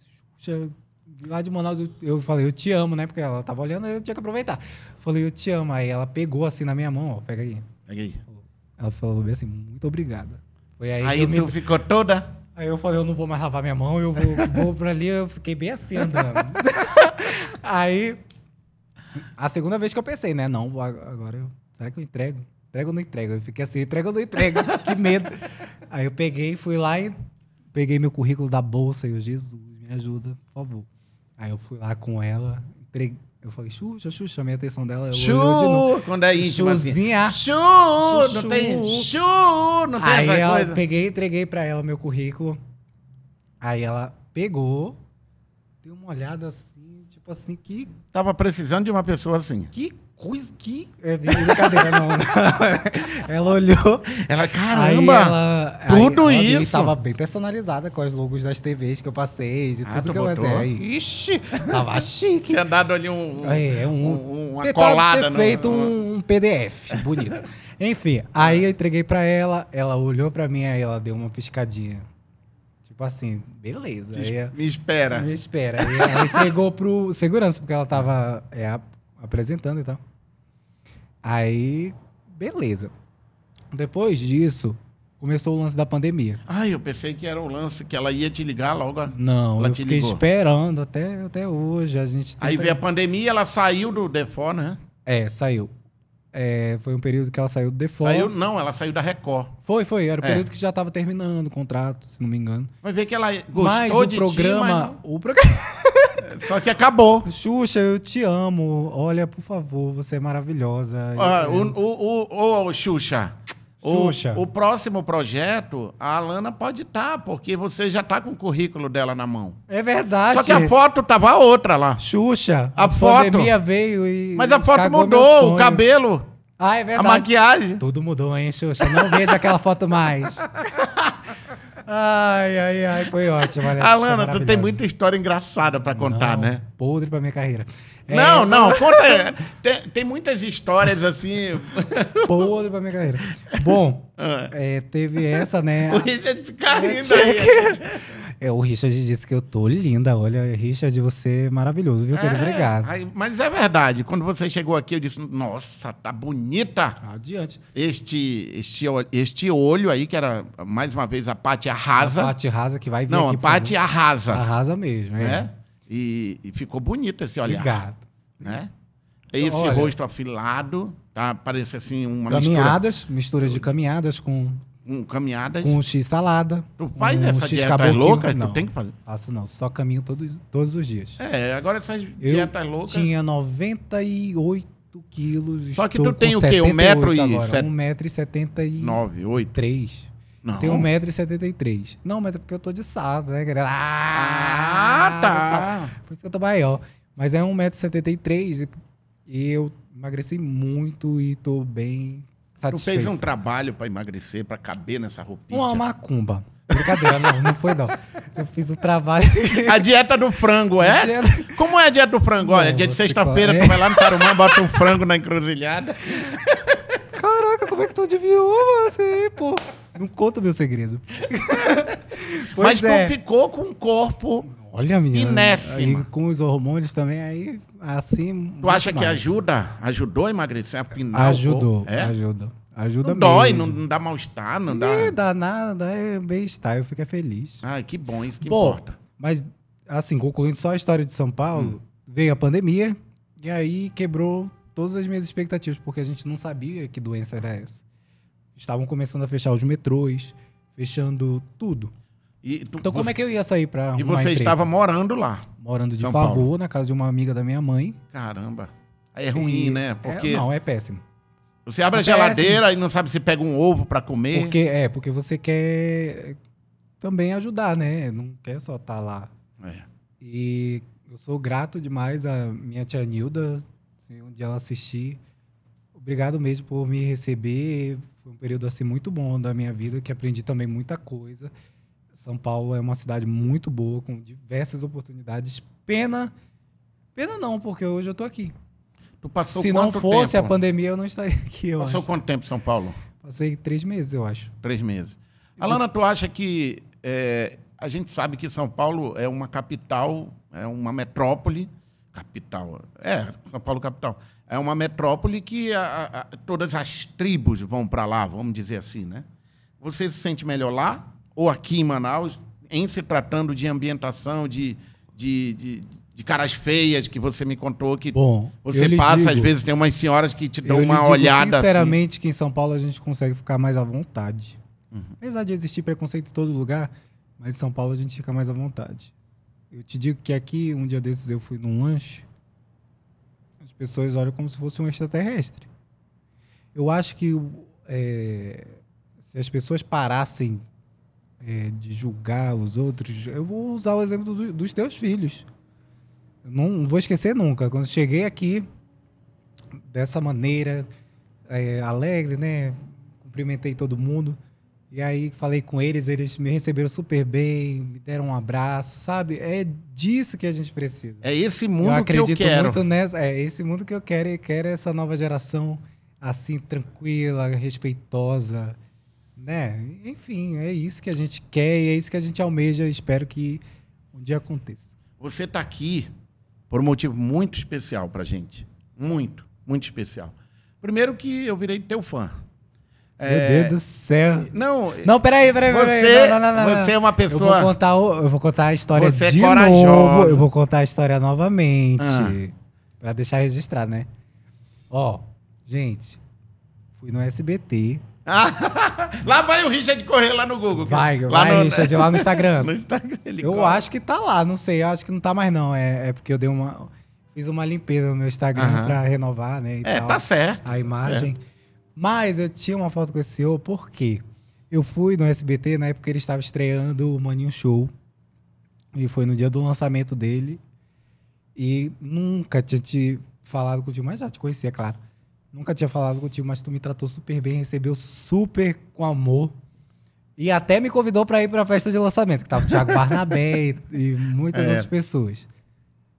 lá de Manaus, eu, eu falei, eu te amo, né? Porque ela tava olhando, eu tinha que aproveitar. Falei, eu te amo. Aí ela pegou assim na minha mão, ó, pega aí. Pega aí. Ela falou bem assim, muito obrigada. Foi aí, Aí eu me... tu ficou toda... Aí eu falei, eu não vou mais lavar minha mão, eu vou, vou pra ali, eu fiquei bem assim andando. aí, a segunda vez que eu pensei, né? Não, vou ag- agora eu. Será que eu entrego? Entrego ou não entrego? Eu fiquei assim, entrego ou não entrego? que medo. Aí eu peguei, fui lá e peguei meu currículo da bolsa e eu, Jesus, me ajuda, por favor. Aí eu fui lá com ela, entreguei, eu falei, Xuxa, Xuxa, chamei a atenção dela. ela olhou de quando é íntimo assim. Chuzinha. Chu, Chu, não tem chu, não tem Aí essa coisa. peguei, entreguei pra ela meu currículo. Aí ela pegou, deu uma olhada assim, tipo assim, que, Tava precisando de uma pessoa assim. que coisa, que... É brincadeira, não. não. ela olhou, Ela, caramba! ela... tudo aí isso? Tava bem personalizada com os logos das TVs que eu passei, de Ah, tudo tu que eu botou? passei. Aí, Ixi! tava chique. Tinha dado ali um, um- É, um, um- uma Tentava colada ter feito no- um, PDF bonito. Enfim, aí eu entreguei pra ela, ela olhou pra mim, aí ela deu uma piscadinha. Tipo assim, beleza. Aí, Me espera. me espera. Aí ela entregou pro segurança, porque ela tava é, ap- apresentando e tal. Aí, beleza. Depois disso, começou o lance da pandemia. Ai, eu pensei que era o lance que ela ia te ligar logo. Não, Ela eu te fiquei ligou? esperando até, até hoje. A gente Aí tenta- veio a pandemia, ela saiu do Defó, né? É, saiu. É, foi um período que ela saiu do default. Saiu, não, ela saiu da Record. Foi, foi. Era o É. período que já estava terminando o contrato, se não me engano. Vai ver que ela mas gostou o de programa. ti, O programa. Só que acabou. Xuxa, eu te amo. Olha, por favor, você é maravilhosa. Ah, o, o, o, o Xuxa. O, Xuxa. o próximo projeto, a Alana pode estar, porque você já tá com o currículo dela na mão. é verdade. Só que a foto tava outra lá. Xuxa. A A, foto. pandemia veio e. Mas a foto mudou, o cabelo, Ah, é a verdade. maquiagem. Tudo mudou, hein, Xuxa? Não vejo aquela foto mais. Ai, ai, ai, foi ótimo. olha, Alana, tu tem muita história engraçada pra contar, Não, né? Podre pra minha carreira. É, Não, não, conta. Tem, tem muitas histórias assim. Podre pra minha carreira. Bom, Ah. é, teve essa, né? O Richard fica rindo aí. É, o Richard disse que eu tô linda. Olha, Richard, você é maravilhoso, viu, querido? É, Obrigado. aí- mas é verdade. Quando você chegou aqui, eu disse: Nossa, tá bonita. Adiante. Este, este, este olho aí, que era mais uma vez a Paty arrasa. A Paty rasa que vai vir Não, aqui. a favor. arrasa. Arrasa mesmo, é. Né? E, e ficou bonito esse olhar. Obrigado. Né? Esse Olha. rosto afilado, tá? Parece assim uma mistura Caminhadas, misturas de caminhadas com, com caminhadas. com X salada. Tu faz um essa X dieta caboclo. louca? Não, Tu tem que fazer. faço não. Só caminho todos, todos os dias. É, agora essas Eu dietas loucas. tinha 98 quilos. Só que tu tem o quê? Um 78 metro e agora. set- 1,73m. 9, 8. Não. Tenho 1,73m. Não, mas é porque eu tô de salto, né, galera? Ah, tá. Por isso que eu tô maior. Mas é 1,73m e, e eu emagreci muito e tô bem Tu satisfeito. fez um trabalho pra emagrecer, pra caber nessa roupinha. Uma macumba. Brincadeira, não, não foi não. Eu fiz o trabalho. A dieta do frango, é? Como é a dieta do frango? Olha, Não, dia de sexta-feira, tu vai lá no Tarumã, bota um frango na encruzilhada. Caraca, como é que tu adivinhou você, pô? Não conta o meu segredo. Mas é. tu ficou com um corpo. Olha, menina. Inésima. Com os hormônios também, aí, assim... Tu acha que ajuda? Ajudou a emagrecer, afinar? o Ajudou? É? ajuda. Ajuda Não dói, não, não dá mal-estar, não dá. Não dá nada, é bem-estar, eu fico feliz. Ai, que bom, isso que Bom, importa. Mas, assim, concluindo só a história de São Paulo, veio a pandemia e aí quebrou todas as minhas expectativas, porque a gente não sabia que doença era essa. Estavam começando a fechar os metrôs, fechando tudo. E tu- Então, como é que eu ia sair pra E você emprego? estava morando lá. Morando de São favor Paulo. na casa de uma amiga da minha mãe. Caramba. Aí é ruim, E- né? é- Porque não, é péssimo. você abre a é péssimo. geladeira e não sabe se pega um ovo pra comer. Porque, é, porque você quer também ajudar, né? Não quer só estar lá. É. E eu sou grato demais à minha tia Nilda, assim, onde ela assistir. Obrigado mesmo por me receber. Foi um período assim muito bom da minha vida, que aprendi também muita coisa. São Paulo é uma cidade muito boa, com diversas oportunidades. Pena, pena não, porque hoje eu tô aqui. Tu passou Se não fosse tempo? a pandemia, eu não estaria aqui, eu Passou acho. quanto tempo em São Paulo? Passei três meses, eu acho. Três meses. Alana, tu acha que é, a gente sabe que São Paulo é uma capital, é uma metrópole, capital, é São Paulo capital, é uma metrópole que a- a- todas as tribos vão para lá, vamos dizer assim, né? Você se sente melhor lá ou aqui em Manaus, em se tratando de ambientação, de, de, de, de caras feias que você me contou que Bom, você passa digo- às vezes tem umas senhoras que te dão uma digo olhada assim. Sinceramente, que em São Paulo a gente consegue ficar mais à vontade. Uhum. Apesar de existir preconceito em todo lugar, mas em São Paulo a gente fica mais à vontade. Eu te digo que aqui, um dia desses, eu fui num lanche. As pessoas olham como se fosse um extraterrestre. Eu acho que é, se as pessoas parassem é, de julgar os outros, eu vou usar o exemplo do- dos teus filhos. Eu não, vou esquecer nunca. Quando cheguei aqui, dessa maneira, é, alegre, né? Cumprimentei todo mundo. E aí falei com eles, eles me receberam super bem, me deram um abraço, sabe? É disso que a gente precisa. É esse eu mundo que eu acredito quero. muito nessa. É esse mundo que eu quero e quero essa nova geração assim, tranquila, respeitosa, né? Enfim, é isso que a gente quer e é isso que a gente almeja espero que um dia aconteça. Você está aqui por um motivo muito especial pra gente. Muito, muito especial. Primeiro que eu virei teu fã. Meu Deus do céu. Não, Não, peraí, peraí, peraí. você, não, não, não, você é uma Eu pessoa. vou, contar eu vou contar a história Você é de corajosa. novo. Eu vou contar a história novamente. Ah. Pra deixar registrado, né? Ó, gente, fui no SBT. Lá vai o Richard correr lá no Google. Vai, lá vai, no, Richard, lá no Instagram. no Instagram. Eu corre. acho que tá lá, não sei. Eu acho que não tá mais, não. É, é porque eu dei uma. Fiz uma limpeza no meu Instagram Aham. pra renovar, né? É, tal, tá certo. A imagem. Mas eu tinha uma foto com esse senhor, por quê? Eu fui no SBT na época que ele estava estreando o Maninho Show. E foi no dia do lançamento dele. E nunca tinha te falado contigo, mas já te conhecia, claro. Nunca tinha falado contigo, mas tu me tratou super bem, recebeu super com amor. E até me convidou para ir para a festa de lançamento, que tava o Thiago Barnabé e, e muitas É. outras pessoas.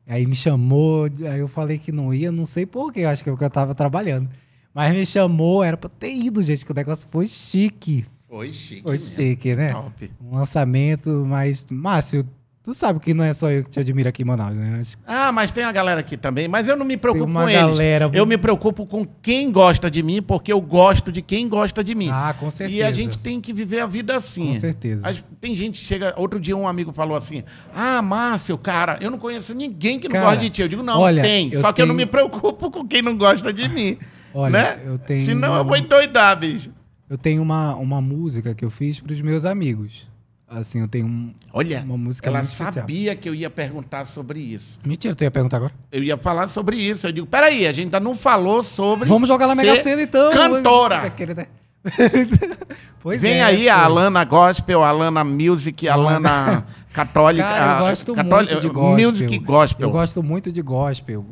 Aí me chamou, aí eu falei que não ia, não sei porquê, acho que é porque eu tava trabalhando. Mas me chamou, era pra ter ido, gente, que o negócio foi chique. Foi chique. Foi mesmo. chique, né? Top. Um lançamento, mas. Márcio, tu sabe que não é só eu que te admiro aqui em Manaus, né? Acho Ah, mas tem a galera aqui também. Mas eu não me tem preocupo uma com eles. galera. Eu me preocupo com quem gosta de mim, porque eu gosto de quem gosta de mim. Ah, com certeza. e a gente tem que viver a vida assim. Com certeza. Tem gente que chega. Outro dia um amigo falou assim: Ah, Márcio, cara, eu não conheço ninguém que não Cara, gosta de ti. Eu digo, não, olha, tem. Só que eu não tenho- me preocupo com quem não gosta de mim. Olha, né? eu tenho. Senão eu vou endoidar, bicho. Eu tenho uma, uma música que eu fiz pros meus amigos. Assim, eu tenho um- Olha, uma música ela muito especial. sabia que eu ia perguntar sobre isso. Mentira, tu ia perguntar agora? Eu ia falar sobre isso. Eu digo, peraí, a gente ainda não falou sobre. Vamos jogar na Mega Sena então. Cantora. pois Vem é, aí a. Alana Gospel, a Alana Music, a Alana Católica. Cara, eu a- gosto catoli- muito de gospel. Music Gospel. Eu gosto muito de gospel.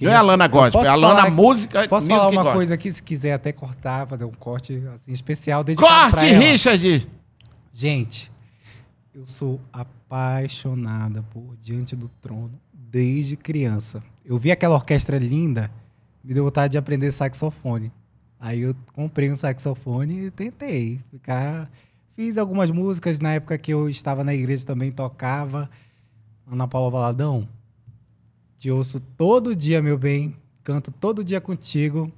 Não é eu Gospel, é Alana falar- Música Posso Music falar uma Gospel. coisa aqui, se quiser até cortar, fazer um corte assim, especial, dedicado Corte. Richard! Gente, eu sou apaixonada por Diante do Trono desde criança. Eu vi aquela orquestra linda, me deu vontade de aprender saxofone. Aí eu comprei um saxofone e tentei ficar. Fiz algumas músicas na época que eu estava na igreja também tocava. Ana Paula Valadão, te ouço todo dia, meu bem. Canto todo dia contigo.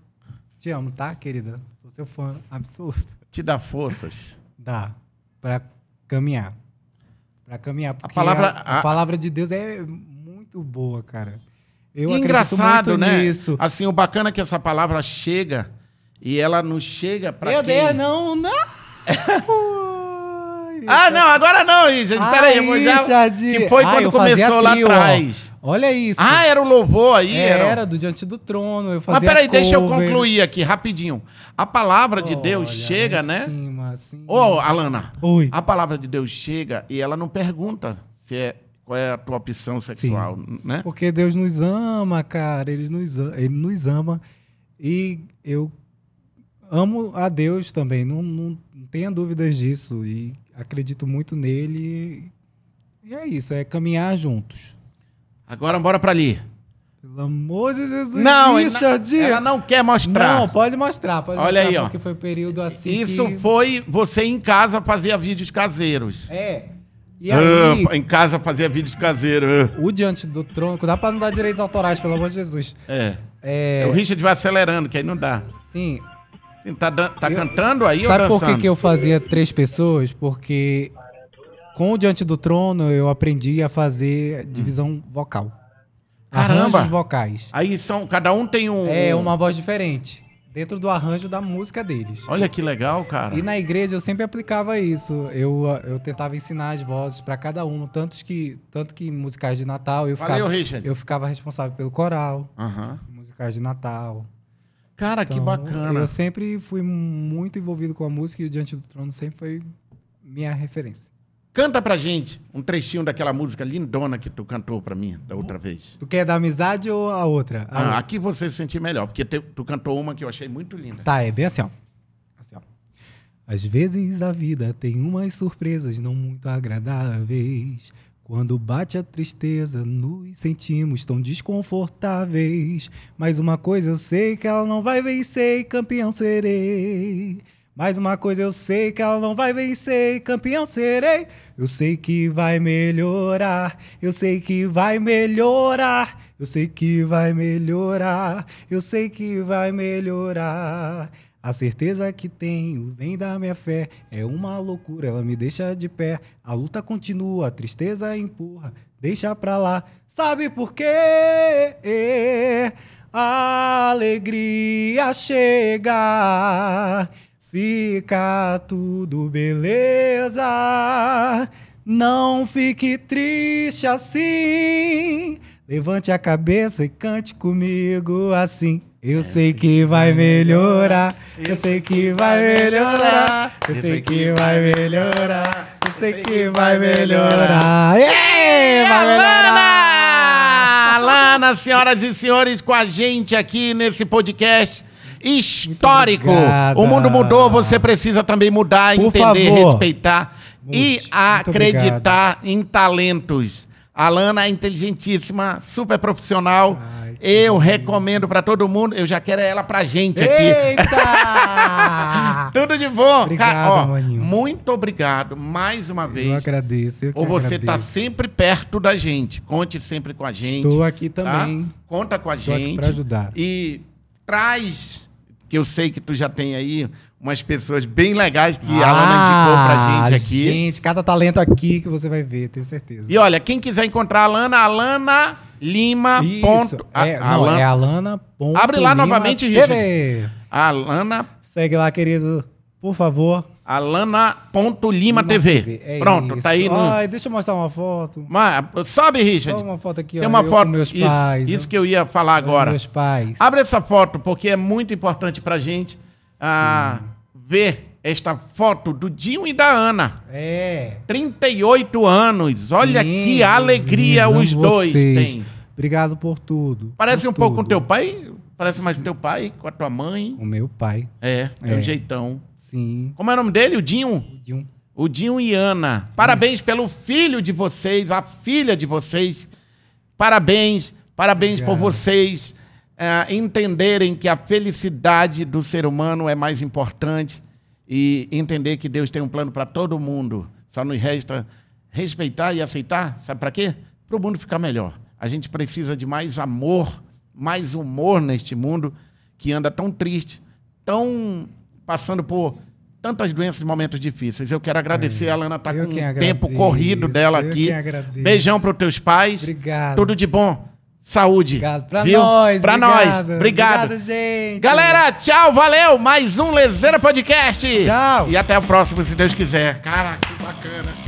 Te amo, tá, querida? Sou seu fã absoluto. Te dá forças. Dá para caminhar. Para caminhar, porque palavra- a, a a- palavra de Deus é muito boa, cara. Eu engraçado, né? nisso. Assim, o bacana é que essa palavra chega e ela não chega pra Meu quem... Deus, não, não! Ah, não, agora não, Richard. Ai, Peraí, eu vou já... Que foi Ah, quando começou lá atrás. Olha isso. Ah, era o louvor aí? era, era... do Diante do Trono. Eu fazia Mas peraí, deixa eu concluir aqui rapidinho. A palavra de Deus Olha, chega, né? Cima, assim. Ô, Alana, Oi. a palavra de Deus chega e ela não pergunta se é, qual é a tua opção sexual, né? Porque Deus nos ama, cara. Ele nos ama, ele nos ama. E eu amo a Deus também. Não, não, não tenha dúvidas disso. E acredito muito nele. E é isso, é caminhar juntos. Agora bora pra ali. Pelo amor de Jesus, Não, Richard! ela não quer mostrar. Não, pode mostrar. Pode Olha mostrar aí, ó. Porque foi período assim Isso que... foi você em casa fazia vídeos caseiros. É. E aí, Ah, em casa fazia vídeos caseiros. ah. o Diante do Trono... Dá pra não dar direitos autorais, pelo amor de Jesus. É. É, O Richard vai acelerando, que aí não dá. sim, Assim, tá tá Eu- cantando aí Sabe ou por dançando? que, que eu fazia três pessoas? Porque com o Diante do Trono eu aprendi a fazer divisão vocal. Caramba! Arranjos vocais. Aí são, cada um tem um... É uma voz diferente. dentro do arranjo da música deles. Olha que legal, cara. E na igreja eu sempre aplicava isso. Eu, eu tentava ensinar as vozes para cada um, tanto que, tanto que musicais de Natal eu Valeu, ficava, Richard. eu ficava responsável pelo coral, em musicais de Natal. Cara, que Então, bacana. Eu sempre fui muito envolvido com a música e o Diante do Trono sempre foi minha referência. Canta pra gente um trechinho daquela música lindona que tu cantou pra mim da outra vez. Tu quer da amizade ou a outra? A Ah, aqui você se sentir melhor, porque te- tu cantou uma que eu achei muito linda. Tá, é bem assim, ó. Assim, ó. Às vezes a vida tem umas surpresas não muito agradáveis. Quando bate a tristeza, nos sentimos tão desconfortáveis. Mas uma coisa eu sei que ela não vai vencer campeão serei. Mais uma coisa eu sei que ela não vai vencer campeão serei. Eu sei que vai melhorar, eu sei que vai melhorar, eu sei que vai melhorar, eu sei que vai melhorar. A certeza que tenho vem da minha fé, é uma loucura, ela me deixa de pé. A luta continua, a tristeza empurra, deixa pra lá. Sabe por quê? A alegria chega, fica tudo beleza. Não fique triste assim. Levante a cabeça e cante comigo assim. Eu sei que vai melhorar. Eu sei que vai melhorar. Eu sei que vai melhorar. Eu sei que vai melhorar. Ei, vai melhorar. Alana, senhoras e senhores, com a gente aqui nesse podcast histórico. obrigada. O mundo mudou, você precisa também mudar, Por entender, favor. respeitar e Muito, muito acreditar em talentos. A Alana é inteligentíssima, super profissional. Ai, eu lindo. recomendo pra todo mundo. Eu já quero ela pra gente aqui. Eita! Tudo de bom. Obrigado, Ca- ó, maninho. muito obrigado mais uma Eu vez. agradeço. Eu que Ou você tá agradeço. sempre perto da gente. Conte sempre com a gente. Estou aqui tá? também. Conta com a Estou aqui gente. para ajudar. E traz, que eu sei que tu já tem aí, umas pessoas bem legais que a Alana indicou pra gente aqui. Ah, Gente, cada talento aqui que você vai ver, tenho certeza. E olha, quem quiser encontrar a Alana, Alana Lima. Isso, Ponto, a- é, não, Alana- é Alana. ponto Abre lá Lima novamente, TV. Alana, Segue lá, querido, por favor. Alana.lima TV. É Pronto, isso. tá aí no. Ai, deixa eu mostrar uma foto. Mas, sobe, Richard. Só uma foto aqui, Tem ó. uma foto. Meus isso, pais. isso que eu ia falar agora. Meus pais. Abre essa foto, porque é muito importante pra gente ah, ver esta foto do Dinho e da Ana. É. 38 anos. Olha Sim, que alegria os dois têm. Obrigado por tudo. Parece por um pouco com tudo. teu pai? Parece mais com teu pai, com a tua mãe. O meu pai. É, é, É. um jeitão. Sim. Como é o nome dele? O Dinho? O Dinho. O Dinho e Ana. Parabéns pelo filho de vocês, a filha de vocês. Parabéns, parabéns por Obrigado. vocês eh, entenderem que a felicidade do ser humano é mais importante e entender que Deus tem um plano para todo mundo. Só nos resta respeitar e aceitar. Sabe para quê? Para o mundo ficar melhor. A gente precisa de mais amor, mais humor neste mundo que anda tão triste, tão passando por tantas doenças e momentos difíceis. Eu quero agradecer, a Alana tá Eu com um tempo corrido dela eu aqui. Beijão para os teus pais. Obrigado. Tudo de bom. Saúde. Obrigado. Pra Viu? nós. Pra obrigado. nós. Obrigado. Obrigado, gente. Galera, tchau, valeu. Mais um Lezeira Podcast. Tchau. E até o próximo, se Deus quiser. Cara, que bacana.